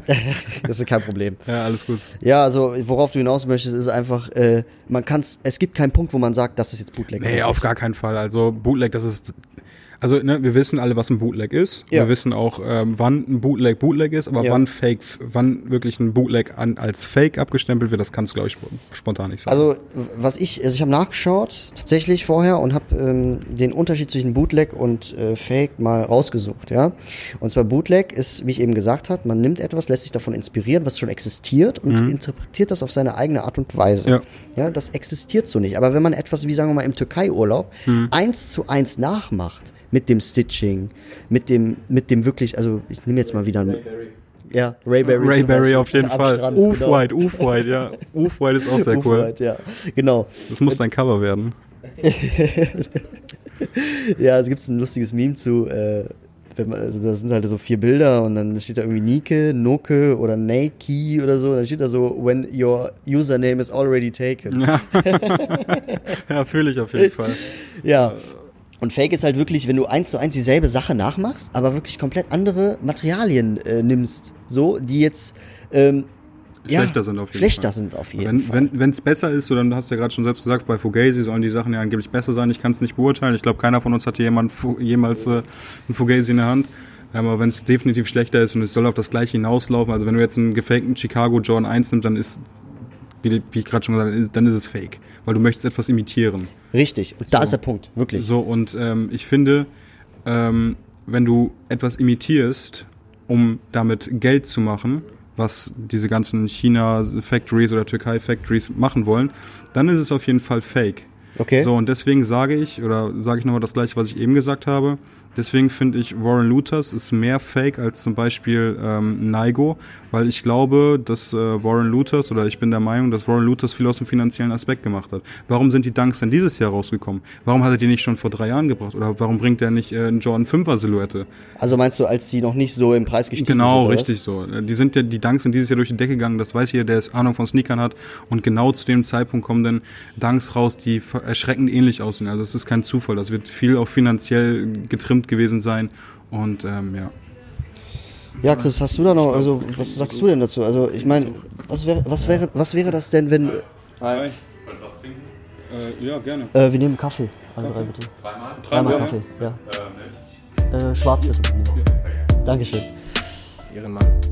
das ist kein Problem. Ja, alles gut. Ja, also worauf du hinaus möchtest, ist einfach, äh, man kann's, es gibt keinen Punkt, wo man sagt, das ist jetzt Bootleg. Nee, auf gar keinen Fall. Also Bootleg, das ist. Also, ne, wir wissen alle, was ein Bootleg ist. Ja. Wir wissen auch, ähm, wann ein Bootleg Bootleg ist, aber Ja. wann Fake, wann wirklich ein Bootleg an, als Fake abgestempelt wird, das kannst du, glaube ich, sp- spontan nicht sagen. Also was ich, also ich habe nachgeschaut tatsächlich vorher und habe ähm, den Unterschied zwischen Bootleg und äh, Fake mal rausgesucht, ja. Und zwar Bootleg ist, wie ich eben gesagt habe, man nimmt etwas, lässt sich davon inspirieren, was schon existiert und interpretiert das auf seine eigene Art und Weise. Ja. ja, das existiert so nicht. Aber wenn man etwas, wie sagen wir mal im Türkei-Urlaub, eins zu eins nachmacht mit dem Stitching, mit dem, mit dem wirklich, also ich nehme jetzt mal wieder ein, ja, Rayberry. Rayberry auf jeden Fall. Strand, genau. Off-White, Off-White, ja. Off-White ist auch sehr cool. Off-White, ja, genau. Das muss dein Cover werden. Ja, es gibt ein lustiges Meme zu, äh, wenn man, also das sind halt so vier Bilder und dann steht da irgendwie Nike, Noke oder Nike oder so. Dann steht da so, when your username is already taken. Ja, ja fühle ich auf jeden Fall. Ja. Und Fake ist halt wirklich, wenn du eins zu eins dieselbe Sache nachmachst, aber wirklich komplett andere Materialien äh, nimmst, so, die jetzt ähm, Schlechter sind auf jeden schlechter Fall. sind auf jeden Wenn Fall. wenn es besser ist, so, dann hast du ja gerade schon selbst gesagt, bei Fugazi sollen die Sachen ja angeblich besser sein. Ich kann es nicht beurteilen. Ich glaube, keiner von uns hatte jemand jemals äh, ein Fugazi in der Hand. Ja, Aber wenn es definitiv schlechter ist und es soll auf das gleiche hinauslaufen, also wenn du jetzt einen gefakten Chicago Jordan 1 nimmst, dann ist, wie, wie ich gerade schon gesagt habe, dann ist es fake. Weil du möchtest etwas imitieren. Richtig. Und da So. ist der Punkt, wirklich. So, und ähm, ich finde, ähm, wenn du etwas imitierst, um damit Geld zu machen, was diese ganzen China-Factories oder Türkei-Factories machen wollen, dann ist es auf jeden Fall fake. Okay. So, und deswegen sage ich, oder sage ich nochmal das gleiche, was ich eben gesagt habe, deswegen finde ich Warren Luthers ist mehr fake als zum Beispiel ähm, Naigo, weil ich glaube, dass äh, Warren Luthers, oder ich bin der Meinung, dass Warren Luthers viel aus dem finanziellen Aspekt gemacht hat. Warum sind die Dunks denn dieses Jahr rausgekommen? Warum hat er die nicht schon vor drei Jahren gebracht? Oder warum bringt er nicht äh, einen Jordan 5er Silhouette? Also meinst du, als die noch nicht so im Preis gestiegen Genau, sind? oder richtig so. Die sind ja, die Dunks sind dieses Jahr durch die Decke gegangen, das weiß jeder, der es Ahnung von Sneakern hat. Und genau zu dem Zeitpunkt kommen dann Dunks raus, die erschreckend ähnlich aussehen. Also es ist kein Zufall, das wird viel auch finanziell getrimmt gewesen sein. Und ähm, ja. Ja, Chris, hast du da noch, also was sagst du denn dazu? Also ich meine, was wäre, was wäre, was wäre das denn, wenn, Äh, ja, gerne. Äh, wir nehmen Kaffee. Alle drei bitte. Dreimal? Dreimal Kaffee, ja. Äh, schwarz bitte. Dankeschön. Ehrenmann.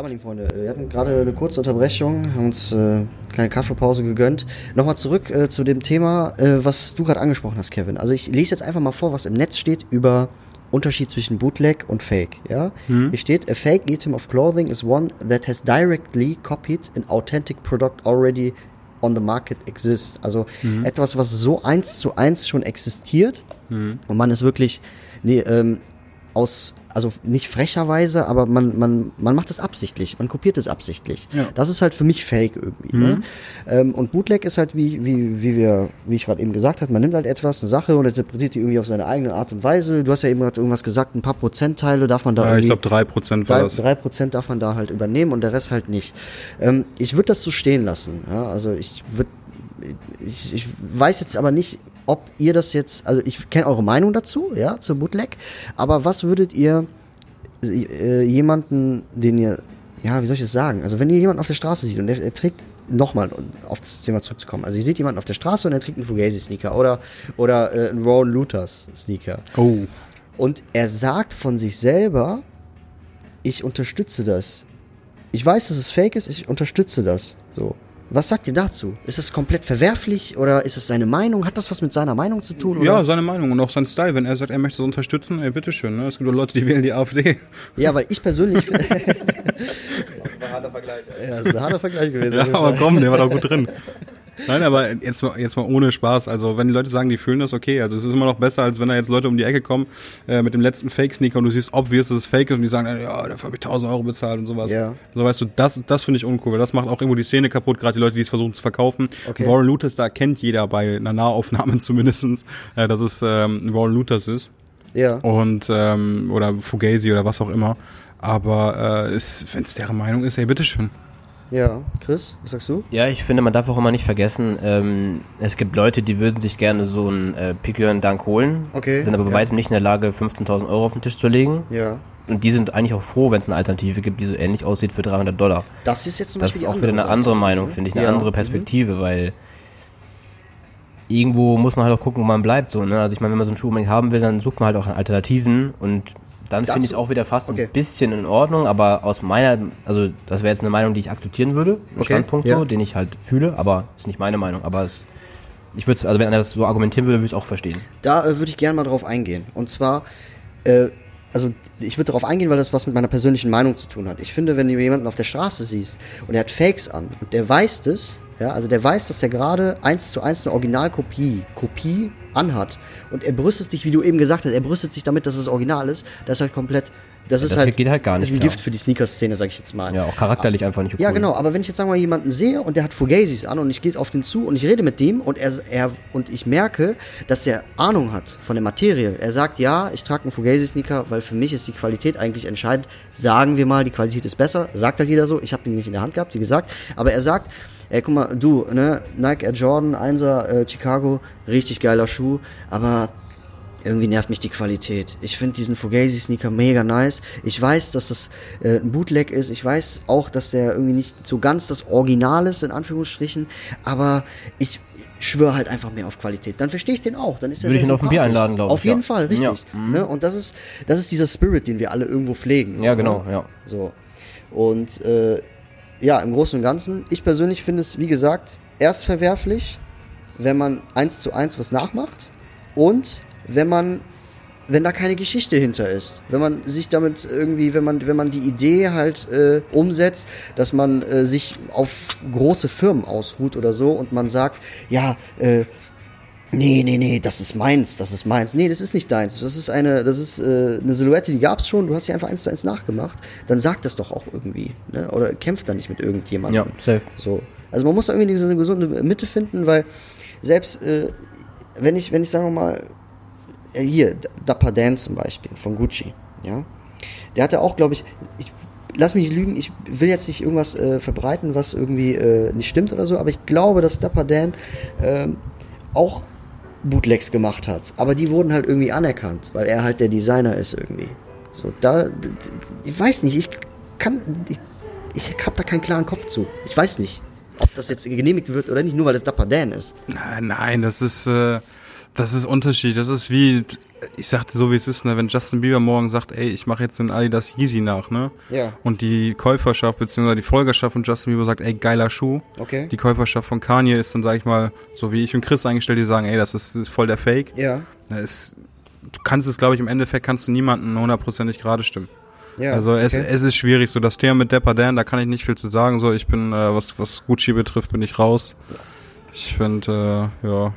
Ja, meine lieben Freunde, äh, wir hatten gerade eine kurze Unterbrechung, haben uns äh, eine kleine Kaffeepause gegönnt. Nochmal zurück äh, zu dem Thema, äh, was du gerade angesprochen hast, Kevin. Also ich lese jetzt einfach mal vor, was im Netz steht über Unterschied zwischen Bootleg und Fake. Ja? Hier steht, a fake item of clothing is one that has directly copied an authentic product already on the market exists. Also etwas, was so eins zu eins schon existiert und man ist wirklich nee, ähm, aus, also nicht frecherweise, aber man, man, man macht es absichtlich, man kopiert es absichtlich. Ja. Das ist halt für mich Fake irgendwie. Ne? Ähm, und Bootleg ist halt wie, wie, wie wir, wie ich gerade eben gesagt habe, man nimmt halt etwas, eine Sache und interpretiert die irgendwie auf seine eigene Art und Weise. Du hast ja eben gerade irgendwas gesagt, ein paar Prozentteile darf man da Ja, ich glaube 3% war drei, das. drei Prozent darf man da halt übernehmen und der Rest halt nicht. Ähm, ich würde das so stehen lassen. Ja? Also ich würde ich, ich weiß jetzt aber nicht, ob ihr das jetzt, also ich kenne eure Meinung dazu, ja, zu Bootleg, aber was würdet ihr äh, jemanden, den ihr, ja, wie soll ich das sagen? Also wenn ihr jemanden auf der Straße seht und der, er trägt nochmal auf das Thema zurückzukommen. Also ihr seht jemanden auf der Straße und er trägt einen Fugazi-Sneaker oder, oder äh, einen Rowan Luthers-Sneaker. Oh. Und er sagt von sich selber, ich unterstütze das. Ich weiß, dass es fake ist, ich unterstütze das. So. Was sagt ihr dazu? Ist das komplett verwerflich oder ist es seine Meinung? Hat das was mit seiner Meinung zu tun? Oder? Ja, seine Meinung und auch sein Style. Wenn er sagt, er möchte es unterstützen, ey, bitteschön. Ne? Es gibt auch Leute, die wählen die AfD. Ja, weil ich persönlich. ja, harter Vergleich. das ist ein harter Vergleich gewesen. Ja, aber komm, der war doch gut drin. Nein, aber jetzt mal, jetzt mal ohne Spaß. Also wenn die Leute sagen, die fühlen das okay. Also es ist immer noch besser, als wenn da jetzt Leute um die Ecke kommen äh, mit dem letzten Fake-Sneaker und du siehst obvious, dass es Fake ist und die sagen, ja, dafür habe ich 1000 Euro bezahlt und sowas. Ja. So weißt du, das, das finde ich uncool, weil das macht auch irgendwo die Szene kaputt, gerade die Leute, die es versuchen zu verkaufen. Okay. Warren Luthers, da kennt jeder bei einer Nahaufnahme zumindestens, äh, dass es ähm, Warren Luthers ist Ja. und ähm, oder Fugazi oder was auch immer. Aber äh, wenn es deren Meinung ist, ey, bitteschön. Ja. Chris, was sagst du? Ja, ich finde, man darf auch immer nicht vergessen, ähm, es gibt Leute, die würden sich gerne so einen äh, Piquen Dank holen, Okay, sind aber bei ja. weitem nicht in der Lage, 15.000 Euro auf den Tisch zu legen. Ja. Und die sind eigentlich auch froh, wenn es eine Alternative gibt, die so ähnlich aussieht für 300 Dollar. Das ist jetzt zum Das Beispiel ist auch wieder eine andere Meinung, finde ich, eine Ja. andere Perspektive, weil irgendwo muss man halt auch gucken, wo man bleibt. So, ne? Also ich meine, wenn man so einen Schuh unbedingt haben will, dann sucht man halt auch Alternativen und dann finde ich auch wieder fast Okay. ein bisschen in Ordnung, aber aus meiner, also das wäre jetzt eine Meinung, die ich akzeptieren würde, ein Okay, Standpunkt ja. so, den ich halt fühle, aber ist nicht meine Meinung. Aber es, ich würde, also wenn einer das so argumentieren würde, würde ich es auch verstehen. Da äh, würde ich gerne mal drauf eingehen. Und zwar, äh, also ich würde darauf eingehen, weil das was mit meiner persönlichen Meinung zu tun hat. Ich finde, wenn du jemanden auf der Straße siehst und er hat Fakes an und der weiß das, ja, also der weiß, dass er gerade eins zu eins eine Originalkopie, Kopie anhat und er brüstet sich, wie du eben gesagt hast, er brüstet sich damit, dass es original ist, das ist halt komplett, das ist das halt, geht halt gar das ist nicht, ein klar. Gift für die Sneaker-Szene, sag ich jetzt mal. Ja, auch charakterlich einfach nicht okay. Ja, genau, aber wenn ich jetzt sagen wir mal jemanden sehe und der hat Fugazis an und ich gehe auf den zu und ich rede mit dem und er, er und ich merke, dass er Ahnung hat von der Materie. Er sagt, ja, ich trage einen Fugazi-Sneaker, weil für mich ist die Qualität eigentlich entscheidend. Sagen wir mal, die Qualität ist besser. Sagt halt jeder so. Ich habe den nicht in der Hand gehabt, wie gesagt. Aber er sagt, ey, guck mal, du, ne, Nike Air Jordan, 1er, äh, Chicago, richtig geiler Schuh, aber irgendwie nervt mich die Qualität. Ich finde diesen Fugazi-Sneaker mega nice. Ich weiß, dass das äh, ein Bootleg ist. Ich weiß auch, dass der irgendwie nicht so ganz das Original ist, in Anführungsstrichen. Aber ich schwöre halt einfach mehr auf Qualität. Dann verstehe ich den auch. Dann ist Würde ich ihn auf ein Bier einladen, glaub ich, Auf jeden ja. Fall, richtig. Ja. Ne? Und das ist, das ist dieser Spirit, den wir alle irgendwo pflegen. Ja, ne? genau, ja. So. Und äh, ja, im Großen und Ganzen, ich persönlich finde es, wie gesagt, erst verwerflich, wenn man eins zu eins was nachmacht und wenn man wenn da keine Geschichte hinter ist, wenn man sich damit irgendwie, wenn man wenn man die Idee halt äh, umsetzt, dass man äh, sich auf große Firmen ausruht oder so und man sagt, ja, äh, Nee, nee, nee, das ist meins, das ist meins. Nee, das ist nicht deins. Das ist eine, das ist äh, eine Silhouette, die gab's schon. Du hast sie einfach eins zu eins nachgemacht. Dann sag das doch auch irgendwie, ne? Oder kämpft da nicht mit irgendjemandem. Ja, safe. So. Also man muss da irgendwie diese gesunde Mitte finden, weil selbst äh, wenn ich, wenn ich sagen wir mal, äh, hier, Dapper Dan zum Beispiel, von Gucci, ja. Der hatte auch, glaube ich, ich, lass mich lügen, ich will jetzt nicht irgendwas äh, verbreiten, was irgendwie äh, nicht stimmt oder so, aber ich glaube, dass Dapper Dan ähm, auch Bootlegs gemacht hat. Aber die wurden halt irgendwie anerkannt, weil er halt der Designer ist irgendwie. So, da, ich weiß nicht, ich kann, ich, ich habe da keinen klaren Kopf zu. Ich weiß nicht, ob das jetzt genehmigt wird oder nicht, nur weil es Dapper Dan ist. Nein, nein, das ist, äh, das ist Unterschied. Das ist wie, ich sagte so wie es ist, ne, wenn Justin Bieber morgen sagt, ey, ich mache jetzt den Adidas Yeezy nach, ne? Ja. Und die Käuferschaft bzw. die Folgerschaft von Justin Bieber sagt, ey, geiler Schuh. Okay. Die Käuferschaft von Kanye ist dann, sag ich mal, so wie ich und Chris eingestellt, die sagen, ey, das ist, ist voll der Fake. Ja. Ist, du kannst es, glaube ich, im Endeffekt kannst du niemanden hundertprozentig gerade stimmen. Ja, also es, okay. es ist schwierig, so das Thema mit Dapper Dan, da kann ich nicht viel zu sagen. So, ich bin, äh, was, was Gucci betrifft, bin ich raus. Ich finde, äh, ja,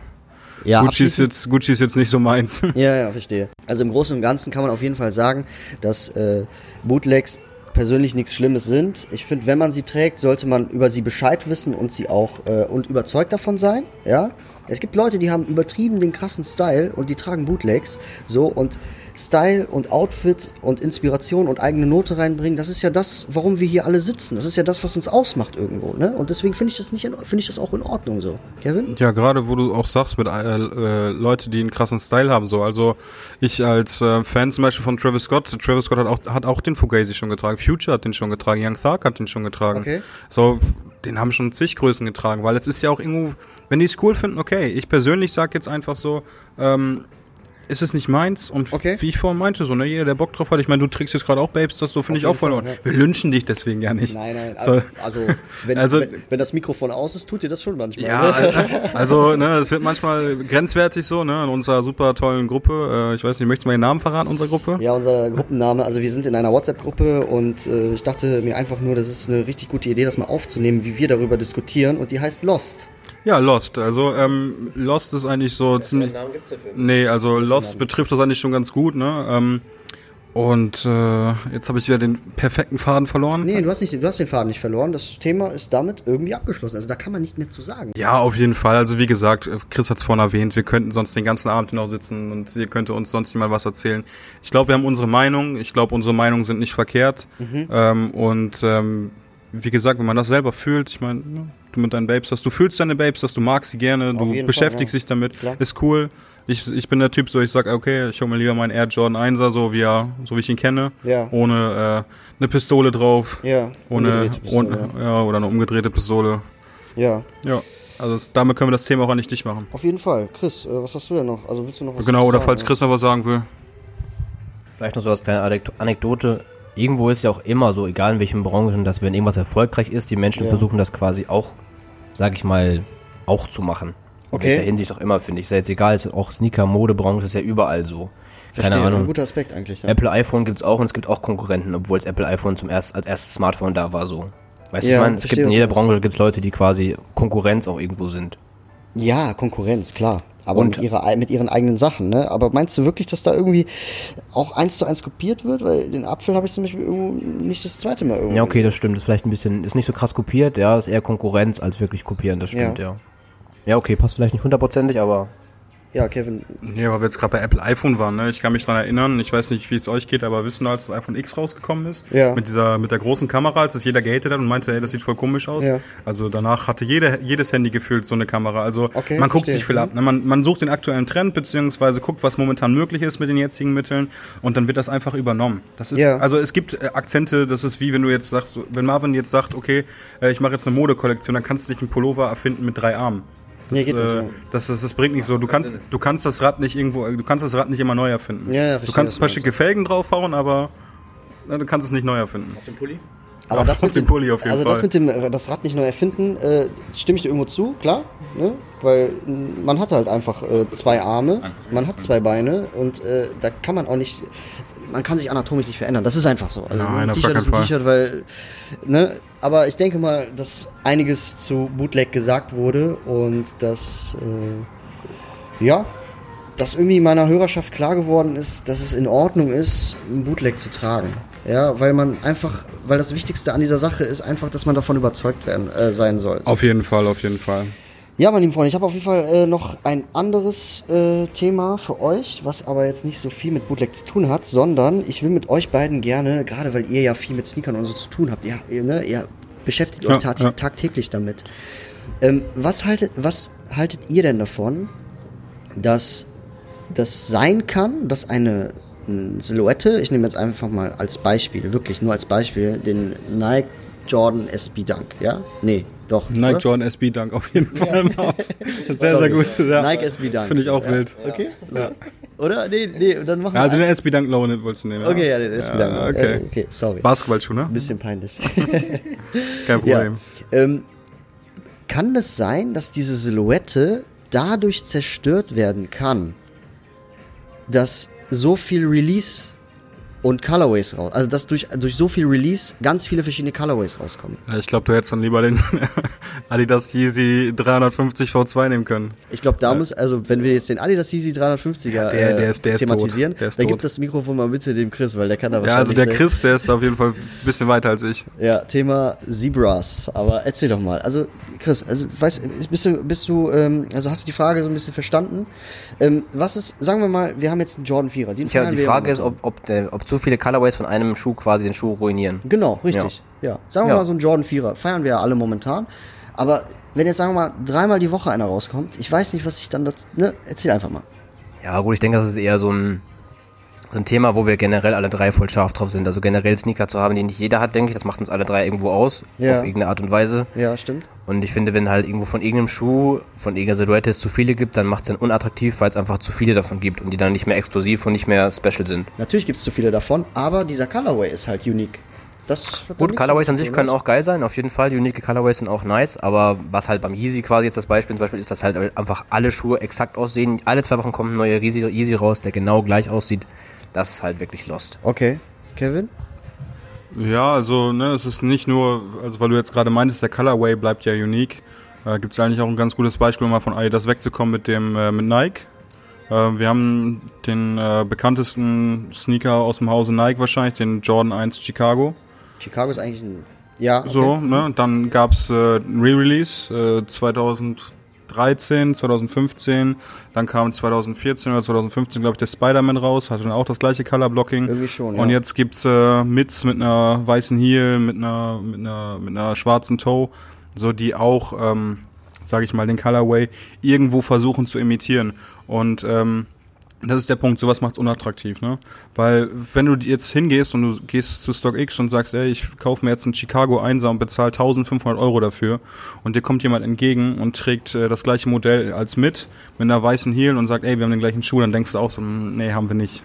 ja, Gucci ist, jetzt, Gucci ist jetzt nicht so meins. Ja, ja, verstehe. Also im Großen und Ganzen kann man auf jeden Fall sagen, dass äh, Bootlegs persönlich nichts Schlimmes sind. Ich finde, wenn man sie trägt, sollte man über sie Bescheid wissen und sie auch äh, und überzeugt davon sein. Ja, es gibt Leute, die haben übertrieben den krassen Style und die tragen Bootlegs. So und Style und Outfit und Inspiration und eigene Note reinbringen, das ist ja das, warum wir hier alle sitzen. Das ist ja das, was uns ausmacht irgendwo. Ne? Und deswegen finde ich das nicht, in- finde ich das auch in Ordnung so. Kevin? Ja, gerade wo du auch sagst mit äh, äh, Leute, die einen krassen Style haben, so. Also ich als äh, Fan zum Beispiel von Travis Scott, Travis Scott hat auch, hat auch den Fugazi schon getragen, Future hat den schon getragen, Young Thug hat den schon getragen. Okay. So, den haben schon zig Größen getragen, weil es ist ja auch irgendwo, wenn die es cool finden, okay. Ich persönlich sag jetzt einfach so, ähm, ist es nicht meins und Okay. wie ich vorhin meinte, so, ne, jeder, der Bock drauf hat, ich meine, du trägst jetzt gerade auch Babes, das so finde ich auch voll. Fall, ja. Wir lynchen dich deswegen ja nicht. Nein, nein, So. also wenn, Also- wenn, wenn das Mikrofon aus ist, tut ihr das schon manchmal. Ja, also ne, es wird manchmal grenzwertig so, ne, in unserer super tollen Gruppe. Äh, ich weiß nicht, möchtest du mal den Namen verraten unserer Gruppe? Ja, unser Gruppenname, also wir sind in einer WhatsApp-Gruppe und äh, ich dachte mir einfach nur, das ist eine richtig gute Idee, das mal aufzunehmen, wie wir darüber diskutieren und die heißt Lost. Ja, Lost. Also ähm, Lost ist eigentlich so ziemlich. Namen gibt's dafür. Nee, also Lost betrifft das eigentlich schon ganz gut, ne? Ähm, und äh, jetzt habe ich wieder den perfekten Faden verloren. Nee, du hast, nicht, du hast den Faden nicht verloren, das Thema ist damit irgendwie abgeschlossen, also da kann man nicht mehr zu sagen. Ja, auf jeden Fall. Also wie gesagt, äh, Chris hat es vorhin erwähnt, wir könnten sonst den ganzen Abend hinaus sitzen und ihr könnte uns sonst niemand was erzählen. Ich glaube, wir haben unsere Meinung. Ich glaube, unsere Meinungen sind nicht verkehrt. Ähm, und ähm, wie gesagt, wenn man das selber fühlt, ich meine, ne, mit deinen Babes hast, du fühlst deine Babes, dass du magst sie gerne, du beschäftigst Fall, ja. dich damit, Klar. ist cool. Ich, ich bin der Typ, so ich sag, okay, ich hole mir lieber meinen Air Jordan 1er, so wie er, so wie ich ihn kenne, Ja. ohne äh, eine Pistole drauf, Ja, ohne, Pistole, ohne ja, oder eine umgedrehte Pistole. Ja, Ja, also das, damit können wir das Thema auch nicht dicht machen. auf jeden Fall. Chris, äh, was hast du denn noch? Also willst du noch was Genau, oder sagen, falls ja? Chris noch was sagen will. Vielleicht noch so als kleine Anek- Anekdote. Irgendwo ist ja auch immer so, egal in welchen Branchen, dass wenn irgendwas erfolgreich ist, die Menschen Ja. versuchen das quasi auch, sag ich mal, auch zu machen. In Okay. welcher Hinsicht auch immer, finde ich. Ist ja jetzt egal, ist auch Sneaker, Modebranche ist ja überall so. Keine Verstehe, Ein Ahnung. guter Aspekt eigentlich. Ja. Apple iPhone gibt's auch und es gibt auch Konkurrenten, obwohl es Apple iPhone zum erst, als erstes Smartphone da war so. Weißt du, Ja, ich meine, es gibt in jeder du. Branche gibt's Leute, die quasi Konkurrenz auch irgendwo sind. Ja, Konkurrenz, klar. Aber Und- mit, ihrer, mit ihren eigenen Sachen, ne? Aber meinst du wirklich, dass da irgendwie auch eins zu eins kopiert wird? Weil den Apfel habe ich zum Beispiel irgendwo nicht das zweite Mal irgendwo. Ja, okay, das stimmt. Das ist vielleicht ein bisschen, ist nicht so krass kopiert, ja, ist eher Konkurrenz als wirklich kopieren, das stimmt, Ja. ja. Ja, okay, passt vielleicht nicht hundertprozentig, aber Ja, Kevin. Nee, weil wir jetzt gerade bei Apple iPhone waren, ne? Ich kann mich dran erinnern, ich weiß nicht, wie es euch geht, aber wissen, als das iPhone X rausgekommen ist, Ja. mit dieser, mit der großen Kamera, als es jeder gehatet hat und meinte, ey, das sieht voll komisch aus. Ja. Also danach hatte jede, jedes Handy gefühlt so eine Kamera. Also Okay, man guckt verstehe. sich viel ab. Ne? Man, man sucht den aktuellen Trend, beziehungsweise guckt, was momentan möglich ist mit den jetzigen Mitteln und dann wird das einfach übernommen. Das ist, Ja. also es gibt äh, Akzente, das ist wie wenn du jetzt sagst, wenn Marvin jetzt sagt, okay, äh, ich mache jetzt eine Modekollektion, dann kannst du nicht einen Pullover erfinden mit drei Armen. Das, Nee, äh, das, das, das bringt nicht so. Du kannst, du kannst das Rad nicht irgendwo, du kannst das Rad nicht immer neu erfinden. Ja, ja, du kannst ein paar schicke Felgen draufhauen, aber na, du kannst es nicht neu erfinden. den Pulli? Aber Auf- das auf mit dem dem Pulli auf jeden also Fall. das mit dem äh, das Rad nicht neu erfinden, äh, stimme ich dir irgendwo zu, klar, ne? Weil mh, man hat halt einfach äh, zwei Arme, man hat zwei Beine und äh, da kann man auch nicht man kann sich anatomisch nicht verändern. Das ist einfach so. Also Nein, ein T-Shirt ist ein T-Shirt, weil ne, aber ich denke mal, dass einiges zu Bootleg gesagt wurde und dass äh, ja, dass irgendwie meiner Hörerschaft klar geworden ist, dass es in Ordnung ist, ein Bootleg zu tragen. Ja, weil man einfach, weil das Wichtigste an dieser Sache ist einfach, dass man davon überzeugt werden, äh, sein soll. Auf jeden Fall, auf jeden Fall. Ja, meine lieben Freunde, ich habe auf jeden Fall äh, noch ein anderes äh, Thema für euch, was aber jetzt nicht so viel mit Bootleg zu tun hat, sondern ich will mit euch beiden gerne, gerade weil ihr ja viel mit Sneakern und so zu tun habt, ihr, ihr, ne, ihr beschäftigt Ja, euch tat ja. tagtäglich damit. Ähm, was, haltet, was haltet ihr denn davon, dass das sein kann, dass eine, eine Silhouette, ich nehme jetzt einfach mal als Beispiel, wirklich nur als Beispiel, den Nike Jordan SB Dunk, ja? Nee, doch. Nike oder? Jordan SB Dunk auf jeden Fall mal. Sehr, sehr gut. Ja. Nike SB Dunk. Finde ich auch Ja. wild. Okay? Oder? Nee, nee, und dann machen Ja, also wir. den SB Dunk Low wolltest du nehmen. Okay, ja, den SB Dunk. Ja, okay. Äh, okay, sorry. Basketballschuh, ne? Ein bisschen peinlich. Kein Problem. Ja. Ähm, kann es sein, dass diese Silhouette dadurch zerstört werden kann, dass so viel Release und Colorways raus, also dass durch, durch so viel Release ganz viele verschiedene Colorways rauskommen? Ja, Ich glaube, du hättest dann lieber den Adidas Yeezy 350 V2 nehmen können. Ich glaube, da muss, also wenn wir jetzt den Adidas Yeezy 350er Ja, der- der ist- der ist thematisieren, tot. Der ist dann tot. gibt das Mikrofon mal bitte dem Chris, weil der kann da Ja, also der wahrscheinlich- Chris, der ist auf jeden Fall ein bisschen weiter als ich. Ja, Thema Zebras. Aber erzähl doch mal. Also, Chris, also weißt, bist du, bist du, ähm, also hast du die Frage so ein bisschen verstanden? Ähm, was ist, sagen wir mal, wir haben jetzt einen Jordan 4er. Den Tja, feiern die Frage ja ist, ob, ob, der, ob zu viele Colorways von einem Schuh quasi den Schuh ruinieren. Genau, richtig. Ja. Sagen wir Ja. mal, so einen Jordan 4er. Feiern wir ja alle momentan. Aber wenn jetzt, sagen wir mal, dreimal die Woche einer rauskommt, ich weiß nicht, was ich dann, das, ne, erzähl einfach mal. Ja, gut, ich denke, das ist eher so ein, ein Thema, wo wir generell alle drei voll scharf drauf sind. Also generell Sneaker zu haben, die nicht jeder hat, denke ich, das macht uns alle drei irgendwo aus, Ja. auf irgendeine Art und Weise. Ja, stimmt. Und ich finde, wenn halt irgendwo von irgendeinem Schuh, von irgendeiner Silhouette es zu viele gibt, dann macht es dann unattraktiv, weil es einfach zu viele davon gibt und die dann nicht mehr exklusiv und nicht mehr special sind. Natürlich gibt es zu viele davon, aber dieser Colorway ist halt unique. Das Gut, Colorways an sich können auch geil sein, auf jeden Fall. Unique Colorways sind auch nice, aber was halt beim Yeezy quasi jetzt das Beispiel zum Beispiel ist, dass halt einfach alle Schuhe exakt aussehen. Alle zwei Wochen kommt ein neuer Yeezy, Yeezy raus, der genau gleich aussieht. Das ist halt wirklich lost. Okay. Kevin? Ja, also ne, es ist nicht nur, also weil du jetzt gerade meintest, der Colorway bleibt ja unique. Äh, Gibt es eigentlich auch ein ganz gutes Beispiel, um mal von Adidas wegzukommen mit dem äh, mit Nike. Äh, wir haben den äh, bekanntesten Sneaker aus dem Hause Nike wahrscheinlich, den Jordan 1 Chicago. Chicago ist eigentlich ein. Ja. Okay. So, ne? Dann gab's äh, ein Re-Release äh, 2013, 2015. Dann kam 2014 oder 2015, glaube ich, der Spider-Man raus. Hatte dann auch das gleiche Color-Blocking. Irgendwie schon, Und ja. jetzt gibt's äh, Mits mit einer weißen Heel, mit einer, mit einer, mit einer schwarzen Toe. So, die auch, ähm, sage ich mal, den Colorway irgendwo versuchen zu imitieren. Und ähm, das ist der Punkt, sowas macht's unattraktiv, ne? Weil wenn du jetzt hingehst und du gehst zu StockX und sagst, ey, ich kaufe mir jetzt einen Chicago 1er und bezahle 1500 Euro dafür und dir kommt jemand entgegen und trägt äh, das gleiche Modell als mit, mit einer weißen Heel und sagt, ey, wir haben den gleichen Schuh, dann denkst du auch so, hm, nee, haben wir nicht.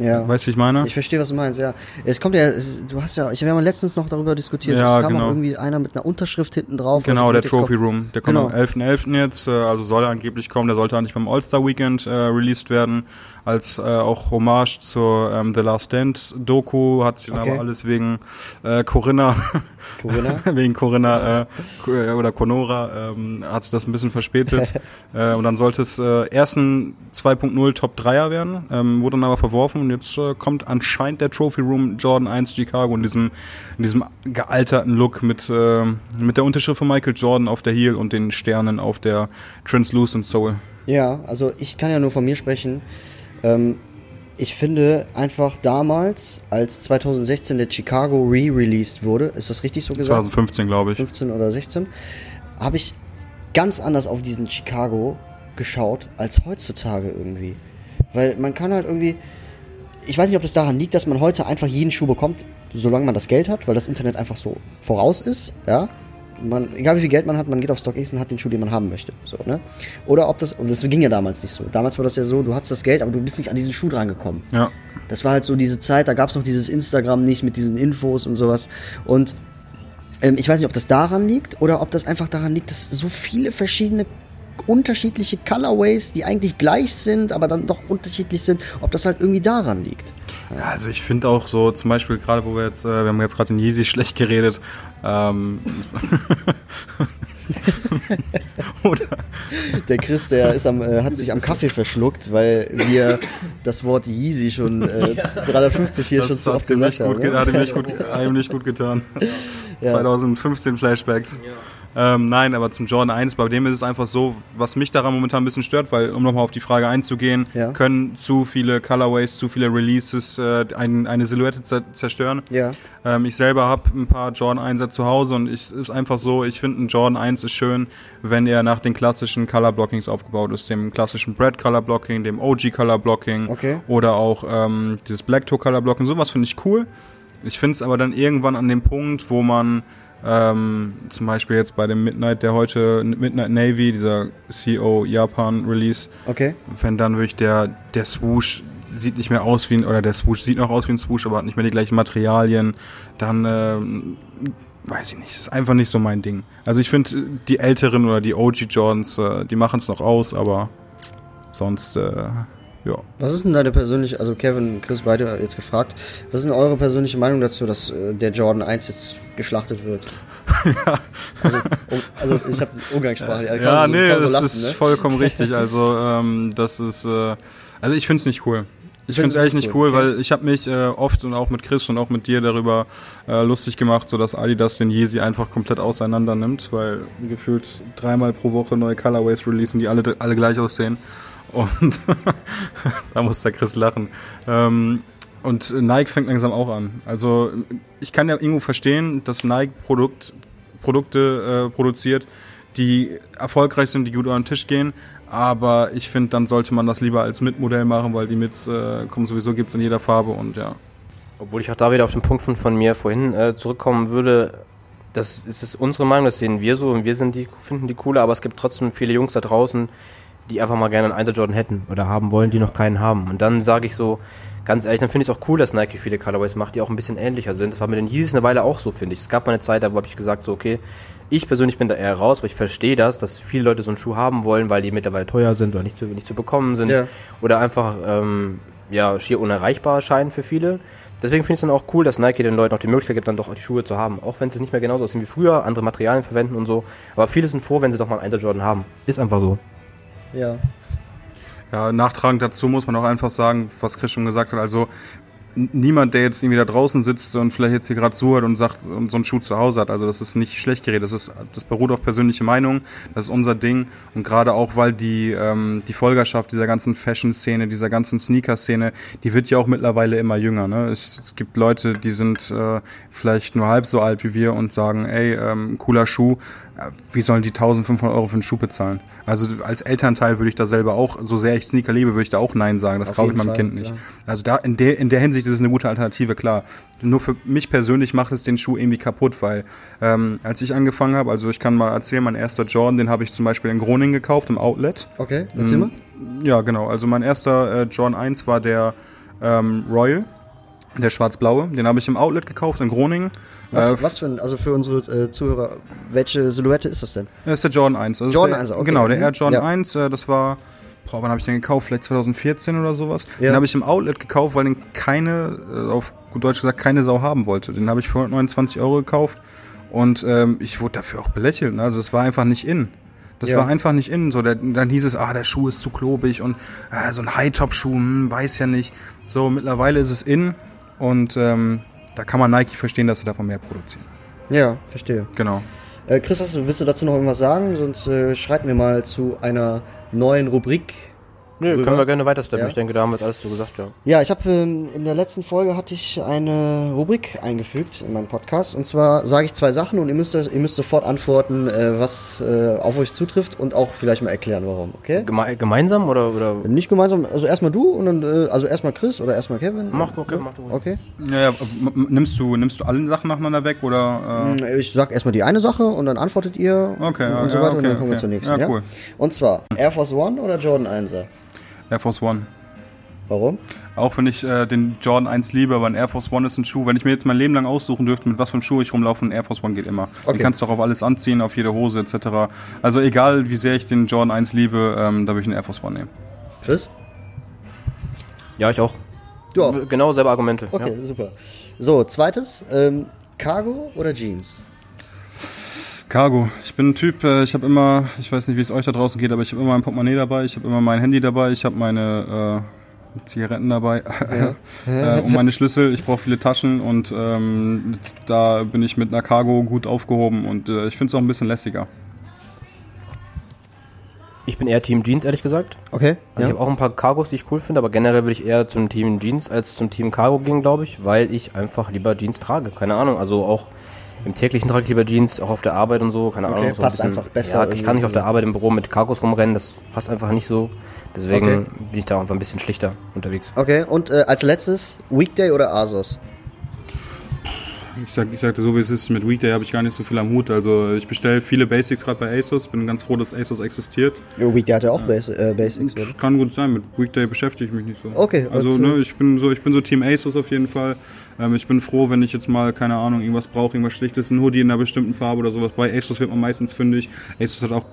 Ja. Weißt du, ich meine? Ich verstehe, was du meinst, ja. Es kommt ja, es, du hast ja, ich habe ja mal letztens noch darüber diskutiert, Ja, es kam genau. irgendwie einer mit einer Unterschrift hinten drauf. Genau, der Trophy kommt- Room. Der kommt Genau. am 11.11. jetzt, äh, also soll er angeblich kommen. Der sollte eigentlich beim All-Star Weekend äh, released werden, als äh, auch Hommage zur ähm, The Last Dance Doku. Hat sich dann Okay. aber alles wegen äh, Corinna, Corinna? wegen Corinna äh, äh, oder Conora, ähm, hat sich das ein bisschen verspätet. äh, und dann sollte es äh, erst ein 2.0 Top 3er werden, ähm, wurde dann aber verworfen und jetzt äh, kommt anscheinend der Trophy Room Jordan 1 Chicago in diesem, in diesem gealterten Look mit, äh, mit der Unterschrift von Michael Jordan auf der Heel und den Sternen auf der Translucent Soul. Ja, also ich kann ja nur von mir sprechen. Ähm, ich finde einfach damals, als 2016 der Chicago re-released wurde, ist das richtig so gesagt? 2015, glaube ich. 15 oder 16, habe ich ganz anders auf diesen Chicago geschaut als heutzutage irgendwie. Weil man kann halt irgendwie, ich weiß nicht, ob das daran liegt, dass man heute einfach jeden Schuh bekommt, solange man das Geld hat, weil das Internet einfach so voraus ist, ja. Man, egal wie viel Geld man hat, man geht auf StockX und hat den Schuh, den man haben möchte. So, ne? Oder ob das, und das ging ja damals nicht so. Damals war das ja so, du hattest das Geld, aber du bist nicht an diesen Schuh drangekommen. Ja. Das war halt so diese Zeit, da gab es noch dieses Instagram nicht mit diesen Infos und sowas. Und ähm, ich weiß nicht, ob das daran liegt oder ob das einfach daran liegt, dass so viele verschiedene unterschiedliche Colorways, die eigentlich gleich sind, aber dann doch unterschiedlich sind, ob das halt irgendwie daran liegt. Ja, also ich finde auch so, zum Beispiel gerade, wo wir jetzt, äh, wir haben jetzt gerade den Yeezy schlecht geredet, ähm, oder, Der Chris, der ist am, äh, hat sich am Kaffee verschluckt, weil wir das Wort Yeezy schon äh, 350 hier schon das so hat oft gesagt haben. ge- ne? hat ihm nicht gut, hat ihm nicht gut getan. 2015 Flashbacks. Ähm, nein, aber zum Jordan 1, bei dem ist es einfach so, was mich daran momentan ein bisschen stört, weil, um nochmal auf die Frage einzugehen, Ja. können zu viele Colorways, zu viele Releases äh, ein, eine Silhouette zer zerstören. Ja. Ähm, ich selber habe ein paar Jordan 1er zu Hause und es ist einfach so, ich finde ein Jordan 1 ist schön, wenn er nach den klassischen Color Blockings aufgebaut ist, dem klassischen Brad Color Blocking, dem OG Color Blocking Okay. oder auch ähm, dieses Black Toe Color Blocking, sowas finde ich cool. Ich finde es aber dann irgendwann an dem Punkt, wo man ähm, zum Beispiel jetzt bei dem Midnight, der heute Midnight Navy, dieser CO Japan Release, Okay. wenn dann wirklich der, der Swoosh sieht nicht mehr aus wie ein, oder der Swoosh sieht noch aus wie ein Swoosh, aber hat nicht mehr die gleichen Materialien, dann ähm, weiß ich nicht, ist einfach nicht so mein Ding. Also ich finde, die älteren oder die OG Jordans, äh, die machen es noch aus, aber sonst, äh, ja. Was ist denn deine persönliche, also Kevin, Chris, beide jetzt gefragt, was ist denn eure persönliche Meinung dazu, dass äh, der Jordan 1 jetzt geschlachtet wird? Also, um, also ich habe Umgangssprache. ja, kann Ja, so- nee, so das lassen, ist ne? vollkommen richtig. Also ähm, das ist, äh, also ich finde es nicht cool. Ich finde es ehrlich nicht cool, cool, weil ich habe mich äh, oft und auch mit Chris und auch mit dir darüber äh, lustig gemacht, so dass Adidas den Yeezy einfach komplett auseinander nimmt, weil gefühlt dreimal pro Woche neue Colorways releasen, die alle alle gleich aussehen. Und da muss der Chris lachen. Ähm, und Nike fängt langsam auch an. Also ich kann ja irgendwo verstehen, dass Nike Produkt, Produkte äh, produziert, die erfolgreich sind, die gut über den Tisch gehen. Aber ich finde, dann sollte man das lieber als Mitmodell machen, weil die Mits äh, kommen sowieso, gibt's in jeder Farbe und ja. Obwohl ich auch da wieder auf den Punkt von, von mir vorhin äh, zurückkommen würde, das ist es unsere Meinung, das sehen wir so und wir sind die, finden die cooler, aber es gibt trotzdem viele Jungs da draußen, die einfach mal gerne einen 1 Jordan hätten oder haben wollen, die noch keinen haben. Und dann sage ich so, ganz ehrlich, dann finde ich es auch cool, dass Nike viele Colorways macht, die auch ein bisschen ähnlicher sind. Das war mit den Yeezys eine Weile auch so, finde ich. Es gab mal eine Zeit, da habe ich gesagt, so, okay, ich persönlich bin da eher raus, aber ich verstehe das, dass viele Leute so einen Schuh haben wollen, weil die mittlerweile teuer sind oder nicht zu, nicht zu bekommen sind. Ja. Oder einfach, ähm, ja, schier unerreichbar erscheinen für viele. Deswegen finde ich es dann auch cool, dass Nike den Leuten auch die Möglichkeit gibt, dann doch auch die Schuhe zu haben. Auch wenn sie nicht mehr genauso aussehen wie früher, andere Materialien verwenden und so. Aber viele sind froh, wenn sie doch mal einen 1 Jordan haben. Ist einfach so. Ja. Ja, nachtragend dazu muss man auch einfach sagen, was Chris schon gesagt hat, also niemand, der jetzt irgendwie da draußen sitzt und vielleicht jetzt hier gerade zuhört und sagt und so einen Schuh zu Hause hat, also das ist nicht schlecht geredet, das ist das beruht auf persönliche Meinung, das ist unser Ding und gerade auch weil die ähm, die Folgerschaft dieser ganzen Fashion-Szene, dieser ganzen Sneaker-Szene, die wird ja auch mittlerweile immer jünger. Ne? Es, es gibt Leute, die sind äh, vielleicht nur halb so alt wie wir und sagen, ey, ähm, cooler Schuh, äh, wie sollen die 1500 Euro für einen Schuh bezahlen? Also als Elternteil würde ich da selber auch, so sehr ich Sneaker liebe, würde ich da auch Nein sagen. Das Auf kaufe ich meinem Fall, Kind nicht. klar. Also da in der in der Hinsicht ist es eine gute Alternative, klar. Nur für mich persönlich macht es den Schuh irgendwie kaputt, weil ähm, als ich angefangen habe, also ich kann mal erzählen, mein erster Jordan, den habe ich zum Beispiel in Groningen gekauft im Outlet. Okay, erzähl Mhm. mal. Ja, genau. Also mein erster äh, Jordan 1 war der ähm, Royal, der schwarz-blaue. Den habe ich im Outlet gekauft in Groningen. Was, Äh, was für ein, also für unsere äh, Zuhörer, welche Silhouette ist das denn? Das ist der Jordan 1. Das ist Jordan der, 1, okay. Genau, der Mhm. Air Jordan Ja. 1, äh, das war, boah, wann habe ich den gekauft? Vielleicht 2014 oder sowas. Ja. Den habe ich im Outlet gekauft, weil den keine, äh, auf gut Deutsch gesagt, keine Sau haben wollte. Den habe ich für 129 Euro gekauft und ähm, ich wurde dafür auch belächelt. Ne? Also es war einfach nicht in. Das Ja. war einfach nicht in. So, der, dann hieß es, ah, der Schuh ist zu klobig und ah, so ein High-Top-Schuh, hm, weiß ja nicht. So, mittlerweile ist es in und ähm, da kann man Nike verstehen, dass sie davon mehr produzieren. Ja, verstehe. Genau. Äh, Chris, hast du, willst du dazu noch irgendwas sagen? Sonst äh, schreiten wir mal zu einer neuen Rubrik. Nö, Rüber? können wir gerne weitersteppen. Ja. Ich denke, da haben wir jetzt alles so gesagt, ja. Ja, ich habe ähm, in der letzten Folge hatte ich eine Rubrik eingefügt in meinem Podcast. Und zwar sage ich zwei Sachen und ihr müsst, ihr müsst sofort antworten, äh, was äh, auf euch zutrifft und auch vielleicht mal erklären, warum. Okay? Geme gemeinsam oder, oder? Nicht gemeinsam, also erstmal du und dann, äh, also erstmal Chris oder erstmal Kevin. Mach, okay, mach du. Okay. Ja, nimmst du, nimmst du alle Sachen nacheinander weg oder? Äh? Ich sag erstmal die eine Sache und dann antwortet ihr Okay, und, ja, und so weiter und okay, dann kommen wir okay. zur nächsten. Ja, cool. Und zwar Air Force One oder Jordan 1er? Air Force One. Warum? Auch wenn ich äh, den Jordan 1 liebe, aber ein Air Force One ist ein Schuh. Wenn ich mir jetzt mein Leben lang aussuchen dürfte, mit was für einem Schuh ich rumlaufe, ein Air Force One geht immer. Okay. Den kannst du auch auf alles anziehen, auf jede Hose etc. Also egal, wie sehr ich den Jordan 1 liebe, ähm, da würde ich einen Air Force One nehmen. Chris? Ja, ich auch. Du auch? Genau selbe Argumente. Okay, Ja. super. So, zweites, ähm, Cargo oder Jeans? Cargo. Ich bin ein Typ, äh, ich habe immer, ich weiß nicht, wie es euch da draußen geht, aber ich habe immer mein Portemonnaie dabei, ich habe immer mein Handy dabei, ich habe meine, Zigaretten dabei äh, und meine Schlüssel. Ich brauche viele Taschen und ähm, da bin ich mit einer Cargo gut aufgehoben und äh, ich finde es auch ein bisschen lässiger. Ich bin eher Team Jeans, ehrlich gesagt. Okay. Also ich habe auch ein paar Cargos, die ich cool finde, aber generell würde ich eher zum Team Jeans als zum Team Cargo gehen, glaube ich, weil ich einfach lieber Jeans trage. Keine Ahnung, also auch im täglichen trage ich lieber Jeans, auch auf der Arbeit und so, keine Okay, Ahnung. So passt einfach besser Ja, ich kann nicht auf der Arbeit im Büro mit Cargos rumrennen, das passt einfach nicht so. Deswegen Okay. bin ich da einfach ein bisschen schlichter unterwegs. Okay, und äh, als letztes, Weekday oder ASOS? Ich sag, ich sagte so, wie es ist, mit Weekday habe ich gar nicht so viel am Hut. Also ich bestelle viele Basics gerade bei ASOS, bin ganz froh, dass ASOS existiert. Ja, Weekday hat ja auch Bas äh, Basics, oder? Das kann gut sein, mit Weekday beschäftige ich mich nicht so. Okay, Also also- ne, ich bin so, ich bin so Team ASOS auf jeden Fall. Ähm, ich bin froh, wenn ich jetzt mal, keine Ahnung, irgendwas brauche, irgendwas Schlichtes, ein Hoodie in einer bestimmten Farbe oder sowas. Bei ASOS wird man meistens fündig. ASOS hat auch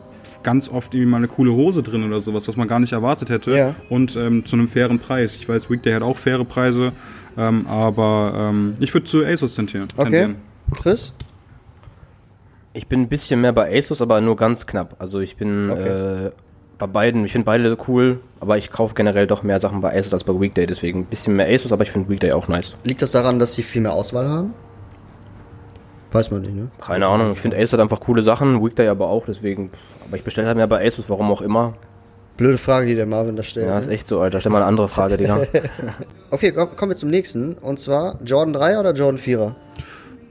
ganz oft irgendwie mal eine coole Hose drin oder sowas, was man gar nicht erwartet hätte. Ja. Und ähm, zu einem fairen Preis. Ich weiß, Weekday hat auch faire Preise, ähm, aber ähm, ich würde zu ASOS tendieren. Okay. Chris? Ich bin ein bisschen mehr bei ASUS, aber nur ganz knapp. Also ich bin Okay. äh, bei beiden, ich finde beide cool, aber ich kaufe generell doch mehr Sachen bei ASUS als bei Weekday, deswegen ein bisschen mehr ASUS, aber ich finde Weekday auch nice. Liegt das daran, dass sie viel mehr Auswahl haben? Weiß man nicht, ne? Keine Ahnung, ich finde ASUS hat einfach coole Sachen, Weekday aber auch, deswegen, aber ich bestelle halt mehr bei ASUS, warum auch immer. Blöde Frage, die der Marvin da stellt. Ja, ne? ist echt so, Alter, stell mal eine andere Frage, Digga. Okay, komm, kommen wir zum nächsten. Und zwar Jordan 3 oder Jordan 4er?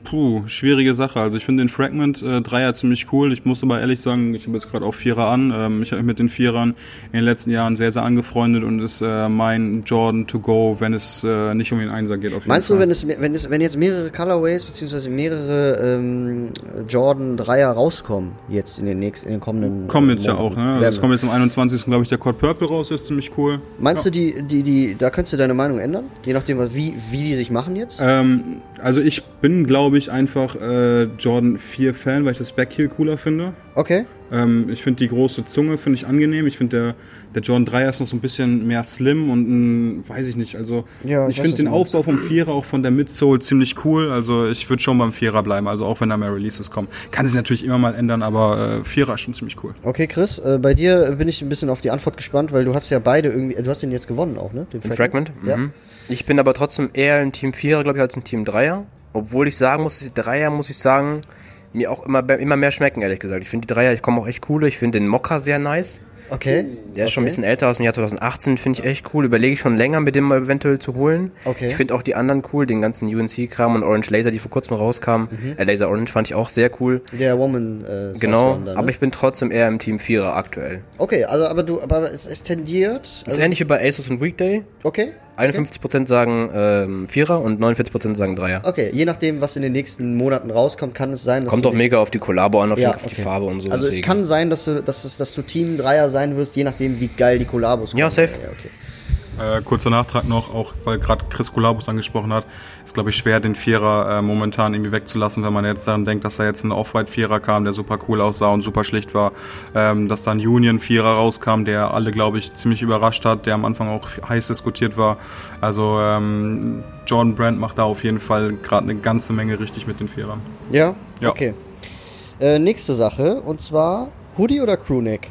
Puh, schwierige Sache. Also ich finde den Fragment äh, Dreier ziemlich cool. Ich muss aber ehrlich sagen, ich habe jetzt gerade auch Vierer an. Ähm, ich habe mich mit den Vierern in den letzten Jahren sehr, sehr angefreundet und ist äh, mein Jordan to go, wenn es äh, nicht um den Einser geht. Auf jeden Meinst Fall. du, wenn es, wenn es, wenn jetzt mehrere Colorways beziehungsweise mehrere ähm, Jordan 3er rauskommen, jetzt in den nächsten, in den kommenden Kommen jetzt ja Monaten, auch, ne? Also es kommt jetzt am 21. glaube ich der Code Purple raus, ist ziemlich cool. Meinst du, die, die, die, da könntest du deine Meinung ändern? Je nachdem, wie, wie die sich machen jetzt? Ähm, also ich bin, glaube ich, einfach äh, Jordan 4 Fan, weil ich das Backheel cooler finde. Okay. Ähm, ich finde die große Zunge finde ich angenehm. Ich finde der, der Jordan 3 ist noch so ein bisschen mehr slim und ein, weiß ich nicht. Also Ja, ich finde den. Aufbau vom Vierer auch von der Midsole ziemlich cool. Also ich würde schon beim Vierer bleiben. Also auch wenn da mehr Releases kommen. Kann sich natürlich immer mal ändern, aber äh, Vierer ist schon ziemlich cool. Okay, Chris, äh, bei dir bin ich ein bisschen auf die Antwort gespannt, weil du hast ja beide irgendwie, du hast den jetzt gewonnen auch, ne? Den Ein Fragment? Ja. Mhm. Ich bin aber trotzdem eher ein Team 4er, glaube ich, als ein Team 3er. Obwohl ich sagen muss, die Dreier, muss ich sagen, mir auch immer, immer mehr schmecken, ehrlich gesagt. Ich finde die Dreier, ich komme auch echt coole. Ich finde den Mokka sehr nice. Okay. Der ist schon ein bisschen älter aus dem Jahr 2018, finde ich echt cool. Überlege ich schon länger, mit dem mal eventuell zu holen. Okay. Ich finde auch die anderen cool, den ganzen UNC-Kram und Orange Laser, die vor kurzem rauskamen. Äh, Laser Orange fand ich auch sehr cool. Der Woman äh, Genau, da, ne? aber ich bin trotzdem eher im Team 4er aktuell. Okay, also aber du, aber es, es tendiert. Das Also, ist ähnlich wie bei Asus und Weekday. okay. 51% sagen ähm, 4er und 49% sagen 3er. Okay, je nachdem, was in den nächsten Monaten rauskommt, kann es sein, dass Kommt du auch mega auf die Kollabo an, auf, Ja, die, auf die okay. Farbe und so. Also es deswegen. kann sein, dass du, dass, es, dass du Team Dreier sein wirst, je nachdem, wie geil die Kollabos Ja, safe. Ja, okay. Äh, kurzer Nachtrag noch, auch weil gerade Chris Kolabus angesprochen hat, ist glaube ich schwer, den Vierer äh, momentan irgendwie wegzulassen, wenn man jetzt daran denkt, dass da jetzt ein Off-White-Vierer kam, der super cool aussah und super schlicht war, ähm, dass da ein Union-Vierer rauskam, der alle glaube ich ziemlich überrascht hat, der am Anfang auch heiß diskutiert war. Also ähm, Jordan Brand macht da auf jeden Fall gerade eine ganze Menge richtig mit den Vierern. Ja? Ja. Okay. Äh, nächste Sache, und zwar Hoodie oder Crewneck?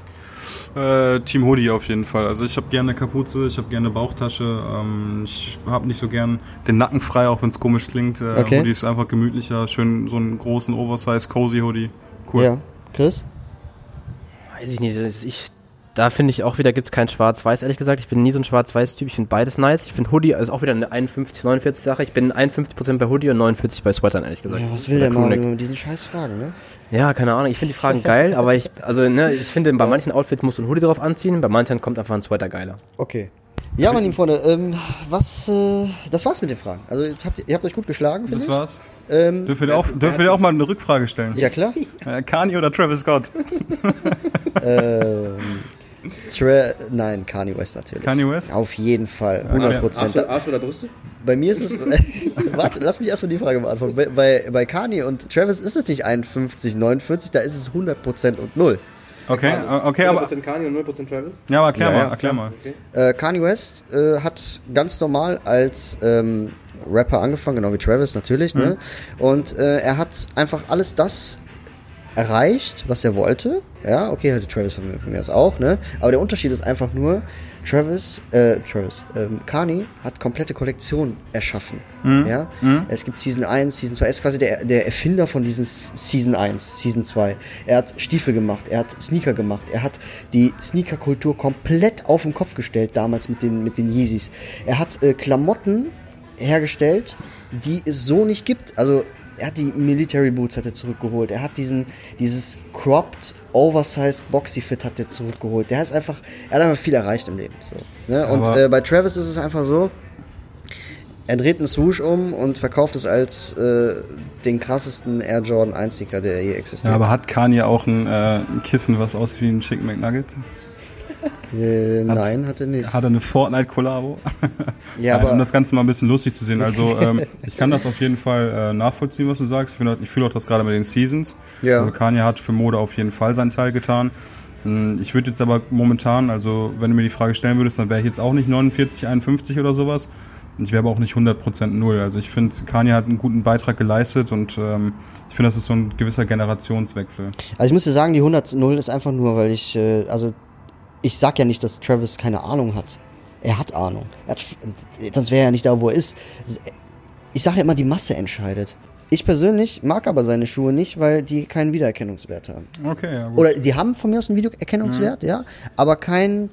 Äh, Team Hoodie auf jeden Fall. Also ich habe gerne Kapuze, ich habe gerne Bauchtasche. Ähm, ich habe nicht so gern den Nacken frei, auch wenn es komisch klingt. Äh, Okay. Hoodie ist einfach gemütlicher, schön so einen großen Oversize cozy Hoodie. Cool. Ja. Chris? Weiß ich nicht. Ich, da finde ich auch wieder, gibt es kein Schwarz-Weiß, ehrlich gesagt. Ich bin nie so ein Schwarz-Weiß-Typ. Ich finde beides nice. Ich finde Hoodie ist auch wieder eine 51-49-Sache. Ich bin 51% bei Hoodie und 49% bei Sweatern, ehrlich gesagt. Ja, was will Oder der Crewneck. mit diesen scheiß Fragen, ne? Ja, keine Ahnung. Ich finde die Fragen geil, aber ich, also, ne, ich finde, bei manchen Outfits musst du ein Hoodie drauf anziehen, bei manchen kommt einfach ein Sweater geiler. Okay. Ja, meine lieben Freunde, ähm, was, äh, das war's mit den Fragen. Also, ihr habt, ihr habt euch gut geschlagen, finde Das ich. war's. Ähm, Dürfen wir, auch, dürfen wir auch mal eine Rückfrage stellen? ja, klar. Äh, Kanye oder Travis Scott? ähm, Tra Nein, Kanye West natürlich. Kanye West? Auf jeden Fall, 100 Prozent. Arsch oder Brüste? Bei mir ist es. warte, lass mich erstmal die Frage beantworten. Bei, bei, bei Kanye und Travis ist es nicht 51, 49, da ist es 100% und 0. Okay, äh, okay, aber, Kanye und 0% Travis? ja, aber erklär Ja, mal, ja, erklär mal. Äh, Kanye West äh, hat ganz normal als ähm, Rapper angefangen, genau wie Travis natürlich. Ne? Und äh, er hat einfach alles das erreicht, was er wollte. Ja, okay, hatte Travis von mir, von mir aus auch. Ne? Aber der Unterschied ist einfach nur, Travis, äh, Travis, ähm, Kani hat komplette Kollektionen erschaffen. Ja? Es gibt Season 1, Season 2. Er ist quasi der, der Erfinder von diesen Season 1, Season 2. Er hat Stiefel gemacht, er hat Sneaker gemacht, er hat die Sneaker-Kultur komplett auf den Kopf gestellt, damals mit den, mit den Yeezys. Er hat äh, Klamotten hergestellt, die es so nicht gibt. Also er hat die Military Boots hat er zurückgeholt. Er hat diesen dieses cropped oversized Boxy Fit hat er zurückgeholt. Der hat einfach er hat einfach viel erreicht im Leben. So, ne? Und äh, bei Travis ist es einfach so. Er dreht einen Swoosh um und verkauft es als äh, den krassesten Air Jordan 1 Sneaker, der je existiert. Ja, aber hat Kanye auch ein, äh, ein Kissen, was aussieht wie ein Chicken McNugget? Äh, nein, hat er nicht. Hat er eine Fortnite-Kollabo? Ja, Nein, aber um das Ganze mal ein bisschen lustig zu sehen. Also ähm, ich kann das auf jeden Fall äh, nachvollziehen, was du sagst. Ich, auch- ich fühle auch das gerade mit den Seasons. Ja. Also Kanye hat für Mode auf jeden Fall seinen Teil getan. Hm, Ich würde jetzt aber momentan, also wenn du mir die Frage stellen würdest, dann wäre ich jetzt auch nicht 49, 51 oder sowas. Ich wäre aber auch nicht 100% null. Also ich finde, Kanye hat einen guten Beitrag geleistet und ähm, ich finde, das ist so ein gewisser Generationswechsel. Also ich muss dir sagen, die 100-0 ist einfach nur, weil ich, äh, also ich sag ja nicht, dass Travis keine Ahnung hat. Er hat Ahnung. Er hat, sonst wäre er ja nicht da, wo er ist. Ich sage ja immer, die Masse entscheidet. Ich persönlich mag aber seine Schuhe nicht, weil die keinen Wiedererkennungswert haben. Okay, ja gut. Oder die haben von mir aus einen Wiedererkennungswert, ja, aber keinen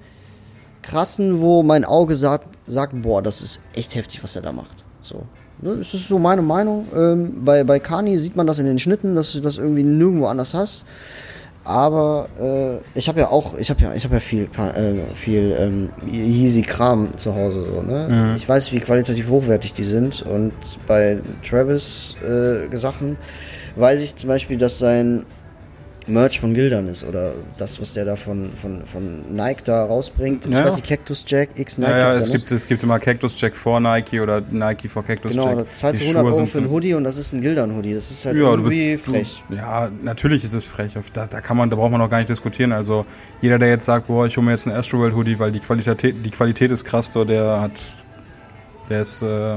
krassen, wo mein Auge sagt, sagt, boah, das ist echt heftig, was er da macht. So. Ne, das ist so meine Meinung. Ähm, bei, bei Kani sieht man das in den Schnitten, dass du das irgendwie nirgendwo anders hast. Aber äh, ich habe ja auch, ich habe ja, ich habe ja viel, äh, viel ähm, Yeezy-Kram zu Hause so. Ne? Ich weiß, wie qualitativ hochwertig die sind und bei Travis äh, Sachen weiß ich zum Beispiel, dass sein Merch von Gildern ist oder das, was der da von, von, von Nike da rausbringt. Ich Ja. weiß nicht, Cactus Jack, X Nike. Ja, ja, es ne? gibt, es gibt immer Cactus Jack vor Nike oder Nike vor Cactus Genau, Jack. da zahlst du 100 Schuhe Euro für einen Hoodie und das ist ein Gildern-Hoodie. Das ist halt Ja, irgendwie bist, frech. Du, ja, natürlich ist es frech. Da, da kann man, da braucht man auch gar nicht diskutieren. Also jeder, der jetzt sagt, boah, ich hole mir jetzt einen Astroworld Hoodie, weil die Qualität, die Qualität ist krass, so der hat, der ist äh,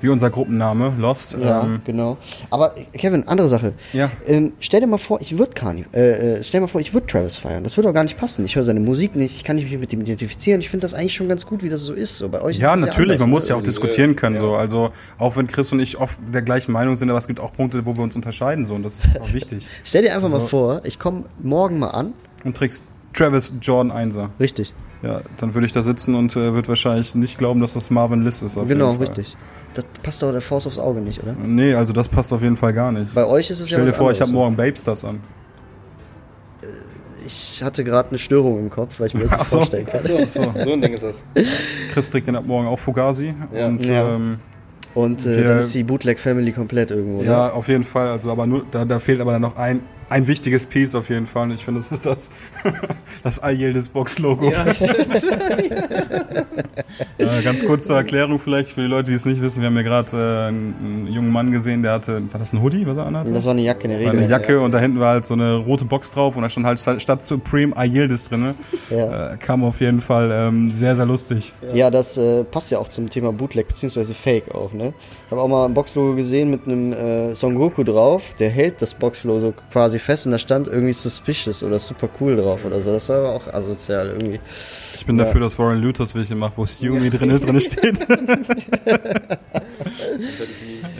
wie unser Gruppenname Lost. Ja, Ähm, genau. Aber äh, Kevin, andere Sache. Ja. Ähm, stell dir mal vor, ich würde äh, äh, stell dir mal vor, ich würde Travis feiern. Das würde auch gar nicht passen. Ich höre seine Musik nicht, ich kann mich nicht mit ihm identifizieren. Ich finde das eigentlich schon ganz gut, wie das so ist. So bei euch ja, natürlich, anders, man ne? muss ja auch Irgendwie. diskutieren können. So. Also auch wenn Chris und ich oft der gleichen Meinung sind, aber es gibt auch Punkte, wo wir uns unterscheiden. So, und das ist auch wichtig. Stell dir einfach mal So. vor, ich komme morgen mal an. Und trägst Travis Jordan 1er. Richtig. Ja, dann würde ich da sitzen und äh, würde wahrscheinlich nicht glauben, dass das Marvin Liss ist. auf genau, jeden Fall. richtig. Das passt doch der Faust aufs Auge nicht, oder? Nee, also das passt auf jeden Fall gar nicht. Bei euch ist es Stell ja dir was vor, ich habe anderes. morgen Babestars an. Ich hatte gerade eine Störung im Kopf, weil ich mir das Ach nicht so. vorstellen kann. So, so ein Ding ist das. Chris trägt dann ab morgen auch Fugazi. Ja. Und Ja. Ähm, Und äh, Wir- dann ist die Bootleg Family komplett irgendwo. ne? ja, auf jeden Fall. Also aber nur, da, da fehlt aber dann noch ein, ein wichtiges Piece auf jeden Fall. Und ich finde, das ist das, das Ayeldes Box-Logo. äh, ganz kurz zur Erklärung vielleicht für die Leute, die es nicht wissen. Wir haben ja gerade äh, einen, einen jungen Mann gesehen, der hatte, war das ein Hoodie, was er anhatte? Das war eine Jacke in der War Regel. eine Jacke und da hinten war halt so eine rote Box drauf und da stand halt statt, Supreme Ayildes drin. Ja. Äh, kam auf jeden Fall ähm, sehr, sehr lustig. Ja, das äh, passt ja auch zum Thema Bootleg bzw. Fake auch, ne? Ich habe auch mal ein Boxlogo gesehen mit einem äh, Son Goku drauf, der hält das Boxlogo quasi fest und da stand irgendwie suspicious oder super cool drauf oder so. Das war aber auch asozial irgendwie. Ich bin dafür, dass Warren Luthers welche macht, wo Stewie drin, drin steht.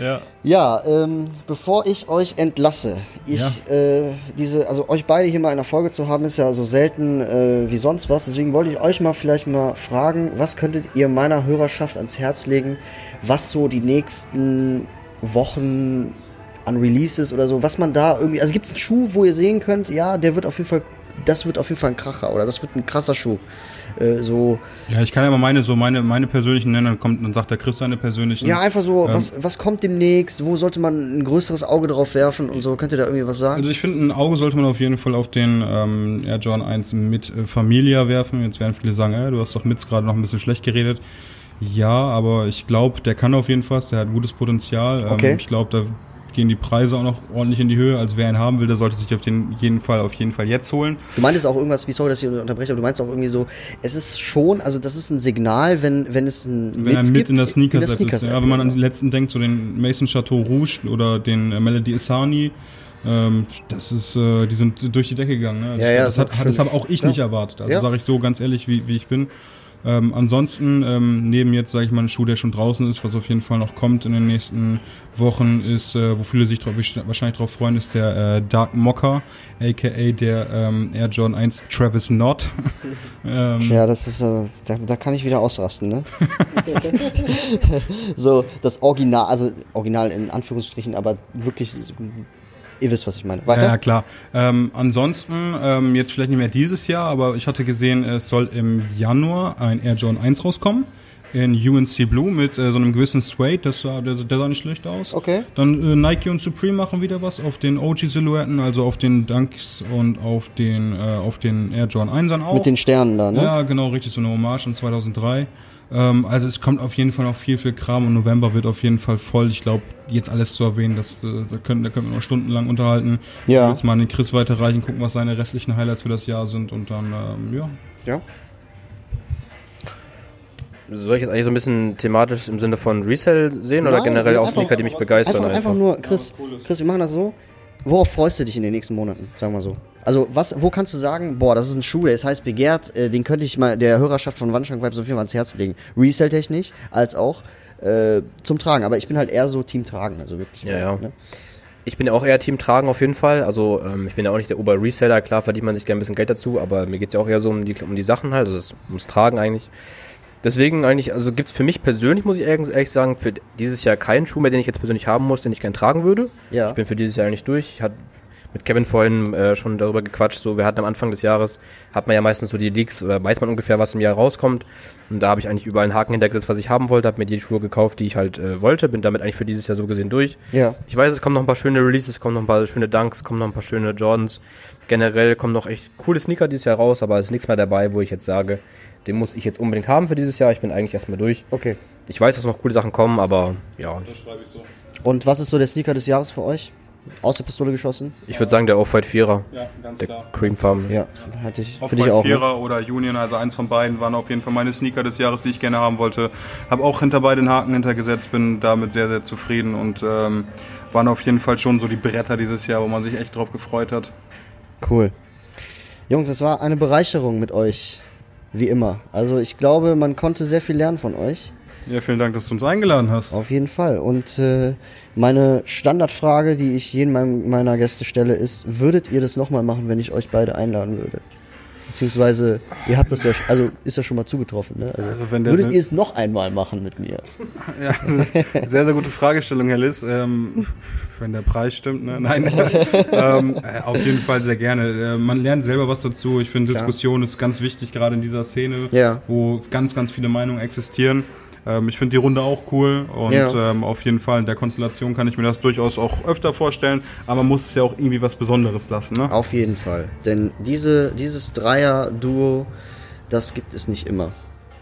ja. Ja, ähm, bevor ich euch entlasse, ich, äh, diese, also euch beide hier mal in der Folge zu haben, ist ja so selten äh, wie sonst was. Deswegen wollte ich euch mal vielleicht mal fragen, was könntet ihr meiner Hörerschaft ans Herz legen, was so die nächsten Wochen an Releases oder so, was man da irgendwie, also gibt es einen Schuh, wo ihr sehen könnt, ja, der wird auf jeden Fall, das wird auf jeden Fall ein Kracher oder das wird ein krasser Schuh. Äh, so, ja, ich kann ja mal meine, so meine, meine persönlichen nennen, dann kommt, dann sagt der Chris seine persönlichen. ja, einfach so, Ähm, was, was kommt demnächst, wo sollte man ein größeres Auge drauf werfen und so, könnt ihr da irgendwie was sagen? Also ich finde, ein Auge sollte man auf jeden Fall auf den ähm, Air Jordan 1 mit äh, Familia werfen. Jetzt werden viele sagen, äh, du hast doch Mitz gerade noch ein bisschen schlecht geredet. Ja, aber ich glaube, der kann auf jeden Fall, der hat gutes Potenzial. Ähm, Okay. Ich glaube, da gehen die Preise auch noch ordentlich in die Höhe. Also wer ihn haben will, der sollte sich auf den jeden Fall auf jeden Fall jetzt holen. Du meintest auch irgendwas, wie sorry, dass ich unterbreche, aber du meinst auch irgendwie so, es ist schon, also das ist ein Signal, wenn, wenn es ein Wenn er mit gibt, in der Sneakers, ist. Ja, wenn man an den letzten denkt, so den Mason Chateau Rouge oder den äh, Melody Isani, ähm, das ist, äh, die sind durch die Decke gegangen. Ne? Also Ja, ja, das, das hat, das habe auch ich ja. nicht erwartet. Also sage ich so ganz ehrlich, wie, wie ich bin. Ähm, ansonsten, ähm, neben jetzt, sage ich mal, ein Schuh, der schon draußen ist, was auf jeden Fall noch kommt in den nächsten Wochen, ist, äh, wo viele sich drauf, wahrscheinlich drauf freuen, ist der äh, Dark Mocker, aka der ähm, Air Jordan 1 Travis Knott. ähm, ja, das ist, äh, da, da kann ich wieder ausrasten, ne? so, das Original, also Original in Anführungsstrichen, aber wirklich Ihr wisst, was ich meine. Weiter? Ja, klar. Ähm, ansonsten, ähm, jetzt vielleicht nicht mehr dieses Jahr, aber ich hatte gesehen, es soll im Januar ein Air Jordan 1 rauskommen. In UNC Blue mit äh, so einem gewissen Suede, das sah, der, der sah nicht schlecht aus. Okay. Dann äh, Nike und Supreme machen wieder was auf den OG-Silhouetten, also auf den Dunks und auf den, äh, auf den Air Jordan 1 auch. Mit den Sternen da, ne? Ja, genau, richtig, so eine Hommage in 2003. Ähm, also es kommt auf jeden Fall noch viel, viel Kram und November wird auf jeden Fall voll. Ich glaube, jetzt alles zu erwähnen, das, äh, da, können, da können wir noch stundenlang unterhalten. Ja. Jetzt mal an den Chris weiterreichen, gucken, was seine restlichen Highlights für das Jahr sind und dann, ähm, ja. Ja. Soll ich jetzt eigentlich so ein bisschen thematisch im Sinne von Resell sehen Nein, oder generell auch Sneaker, die mich begeistern? Einfach, einfach, einfach nur, Chris, Chris, wir machen das so. Worauf freust du dich in den nächsten Monaten? Sagen wir so. Also, was, wo kannst du sagen, boah, das ist ein Schuh, der ist heiß begehrt, äh, den könnte ich mal der Hörerschaft von Wandschrank Vibes auf jeden Fall ans Herz legen. Resell-technisch als auch äh, zum Tragen. Aber ich bin halt eher so Team Tragen, also wirklich. Ja, ja. Ne? Ich bin auch eher Team Tragen auf jeden Fall. Also ähm, ich bin ja auch nicht der Ober-Reseller. Klar verdient man sich gerne ein bisschen Geld dazu, aber mir geht es ja auch eher so um die, um die Sachen halt, also ums Tragen eigentlich. Deswegen eigentlich, also gibt es für mich persönlich, muss ich ehrlich sagen, für dieses Jahr keinen Schuh mehr, den ich jetzt persönlich haben muss, den ich gerne tragen würde. Ja. Ich bin für dieses Jahr eigentlich durch. Ich hatte mit Kevin vorhin äh, schon darüber gequatscht. So, wir hatten am Anfang des Jahres, hat man ja meistens so die Leaks oder weiß man ungefähr, was im Jahr rauskommt. Und da habe ich eigentlich überall einen Haken hintergesetzt, was ich haben wollte, habe mir die Schuhe gekauft, die ich halt äh, wollte, bin damit eigentlich für dieses Jahr so gesehen durch. Ja. Ich weiß, es kommen noch ein paar schöne Releases, es kommen noch ein paar schöne Dunks, es kommen noch ein paar schöne Jordans. Generell kommen noch echt coole Sneaker dieses Jahr raus, aber es ist nichts mehr dabei, wo ich jetzt sage, den muss ich jetzt unbedingt haben für dieses Jahr. Ich bin eigentlich erstmal durch. Okay. Ich weiß, dass noch coole Sachen kommen, aber ja. Das schreibe ich so. Und was ist so der Sneaker des Jahres für euch? Aus der Pistole geschossen? Ich würde sagen, der Off-White Vierer. Ja, ganz der klar. Creamfarben. Ja, hatte ich. Off-White auch, Vierer ne? oder Union, also eins von beiden, waren auf jeden Fall meine Sneaker des Jahres, die ich gerne haben wollte. Habe auch hinter beiden Haken hintergesetzt, bin damit sehr, sehr zufrieden und ähm, waren auf jeden Fall schon so die Bretter dieses Jahr, wo man sich echt drauf gefreut hat. Cool. Jungs, es war eine Bereicherung mit euch, wie immer. Also ich glaube, man konnte sehr viel lernen von euch. Ja, vielen Dank, dass du uns eingeladen hast. Auf jeden Fall. Und äh, meine Standardfrage, die ich jedem meiner Gäste stelle, ist: Würdet ihr das nochmal machen, wenn ich euch beide einladen würde? Beziehungsweise, ihr habt das ja, also ist ja schon mal zugetroffen, ne? Also, also würdet ihr es noch einmal machen mit mir? Ja, sehr, sehr gute Fragestellung, Herr Liss. Ähm, wenn der Preis stimmt, ne? Nein. ähm, äh, auf jeden Fall sehr gerne. Äh, man lernt selber was dazu. Ich finde, Diskussion ist ganz wichtig, gerade in dieser Szene, ja. wo ganz, ganz viele Meinungen existieren. Ähm, ich finde die Runde auch cool und ja. ähm, auf jeden Fall in der Konstellation kann ich mir das durchaus auch öfter vorstellen, aber man muss es ja auch irgendwie was Besonderes lassen. Ne? Auf jeden Fall, denn diese, dieses Dreier-Duo, das gibt es nicht immer.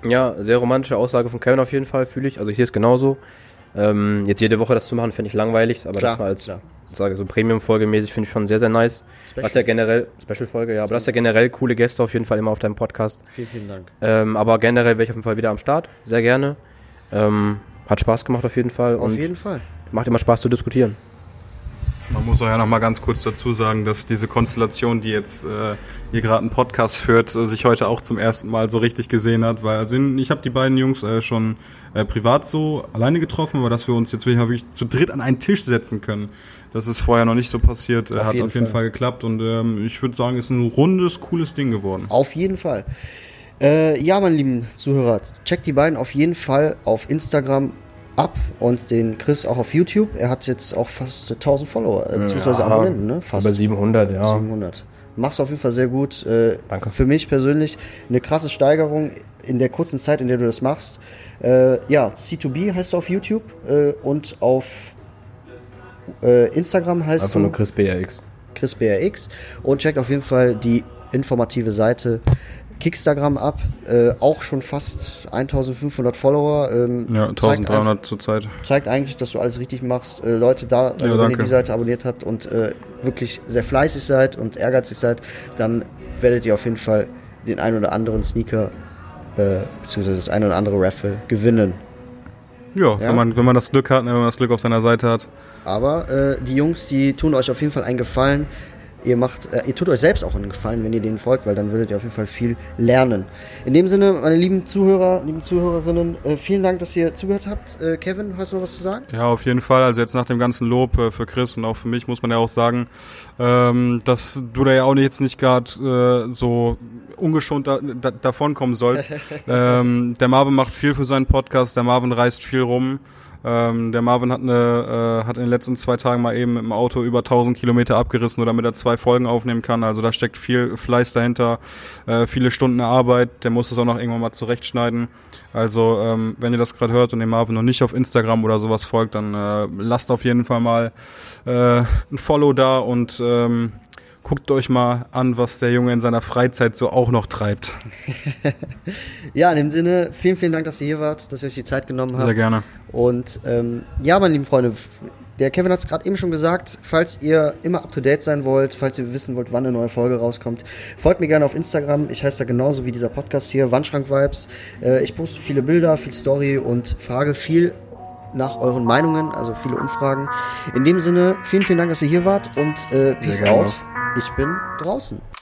Ja, sehr romantische Aussage von Kevin auf jeden Fall, fühle ich. Also ich sehe es genauso. Ähm, jetzt jede Woche das zu machen, finde ich langweilig, aber klar, das mal als klar. sage so Premium-Folge mäßig finde ich schon sehr, sehr nice. Special. Was ja generell, Special-Folge, ja, aber das ist ja generell coole Gäste auf jeden Fall immer auf deinem Podcast. Vielen, vielen Dank. Ähm, aber generell wäre ich auf jeden Fall wieder am Start, sehr gerne. Ähm, hat Spaß gemacht auf jeden Fall. Auf jeden Fall. Macht immer Spaß zu diskutieren. Man muss auch ja noch mal ganz kurz dazu sagen, dass diese Konstellation, die jetzt äh, hier gerade einen Podcast führt, äh, sich heute auch zum ersten Mal so richtig gesehen hat, weil also ich habe die beiden Jungs äh, schon äh, privat so alleine getroffen, aber dass wir uns jetzt wirklich zu dritt an einen Tisch setzen können, das ist vorher noch nicht so passiert, äh, auf hat jeden auf jeden Fall, Fall geklappt und ähm, ich würde sagen, ist ein rundes, cooles Ding geworden. Auf jeden Fall. Äh, ja, meine lieben Zuhörer, checkt die beiden auf jeden Fall auf Instagram ab und den Chris auch auf YouTube. Er hat jetzt auch fast 1000 Follower, äh, beziehungsweise ja, Abonnenten, ne? Fast. Über 700, ja. 700. Machst du auf jeden Fall sehr gut. Äh, Danke. Für mich persönlich eine krasse Steigerung in der kurzen Zeit, in der du das machst. Äh, ja, C2B heißt du auf YouTube äh, und auf äh, Instagram heißt Einfach du. Einfach nur Chris BRX. Chris BRX und checkt auf jeden Fall die informative Seite Kickstagram ab, äh, auch schon fast 1500 Follower. Ähm, ja, 1300 zurzeit. Zeigt eigentlich, dass du alles richtig machst. Äh, Leute, da, also ja, wenn ihr die Seite abonniert habt und äh, wirklich sehr fleißig seid und ehrgeizig seid, dann werdet ihr auf jeden Fall den ein oder anderen Sneaker äh, beziehungsweise das ein oder andere Raffle gewinnen. Ja, ja, Wenn, man, wenn man das Glück hat, ne, wenn man das Glück auf seiner Seite hat. Aber äh, die Jungs, die tun euch auf jeden Fall einen Gefallen ihr macht, äh, ihr tut euch selbst auch einen Gefallen, wenn ihr denen folgt, weil dann würdet ihr auf jeden Fall viel lernen. In dem Sinne, meine lieben Zuhörer, lieben Zuhörerinnen, äh, vielen Dank, dass ihr zugehört habt. Äh, Kevin, hast du noch was zu sagen? Ja, auf jeden Fall. Also jetzt nach dem ganzen Lob äh, für Chris und auch für mich muss man ja auch sagen, ähm, dass du da ja auch jetzt nicht gerade äh, so ungeschont da, da, davonkommen sollst. ähm, der Marvin macht viel für seinen Podcast, der Marvin reist viel rum. Ähm, der Marvin hat, eine, äh, hat in den letzten zwei Tagen mal eben mit dem Auto über 1000 Kilometer abgerissen, nur damit er zwei Folgen aufnehmen kann. Also da steckt viel Fleiß dahinter, äh, viele Stunden Arbeit. Der muss es auch noch irgendwann mal zurechtschneiden. Also ähm, wenn ihr das gerade hört und dem Marvin noch nicht auf Instagram oder sowas folgt, dann äh, lasst auf jeden Fall mal äh, ein Follow da und ähm, guckt euch mal an, was der Junge in seiner Freizeit so auch noch treibt. ja, in dem Sinne, vielen, vielen Dank, dass ihr hier wart, dass ihr euch die Zeit genommen habt. Sehr gerne. Und ähm, ja, meine lieben Freunde, der Kevin hat es gerade eben schon gesagt, falls ihr immer up to date sein wollt, falls ihr wissen wollt, wann eine neue Folge rauskommt, folgt mir gerne auf Instagram. Ich heiße da genauso wie dieser Podcast hier, Wandschrank Vibes. Äh, ich poste viele Bilder, viel Story und frage viel nach euren Meinungen, also viele Umfragen. In dem Sinne, vielen, vielen Dank, dass ihr hier wart und äh, peace out. Ich bin draußen.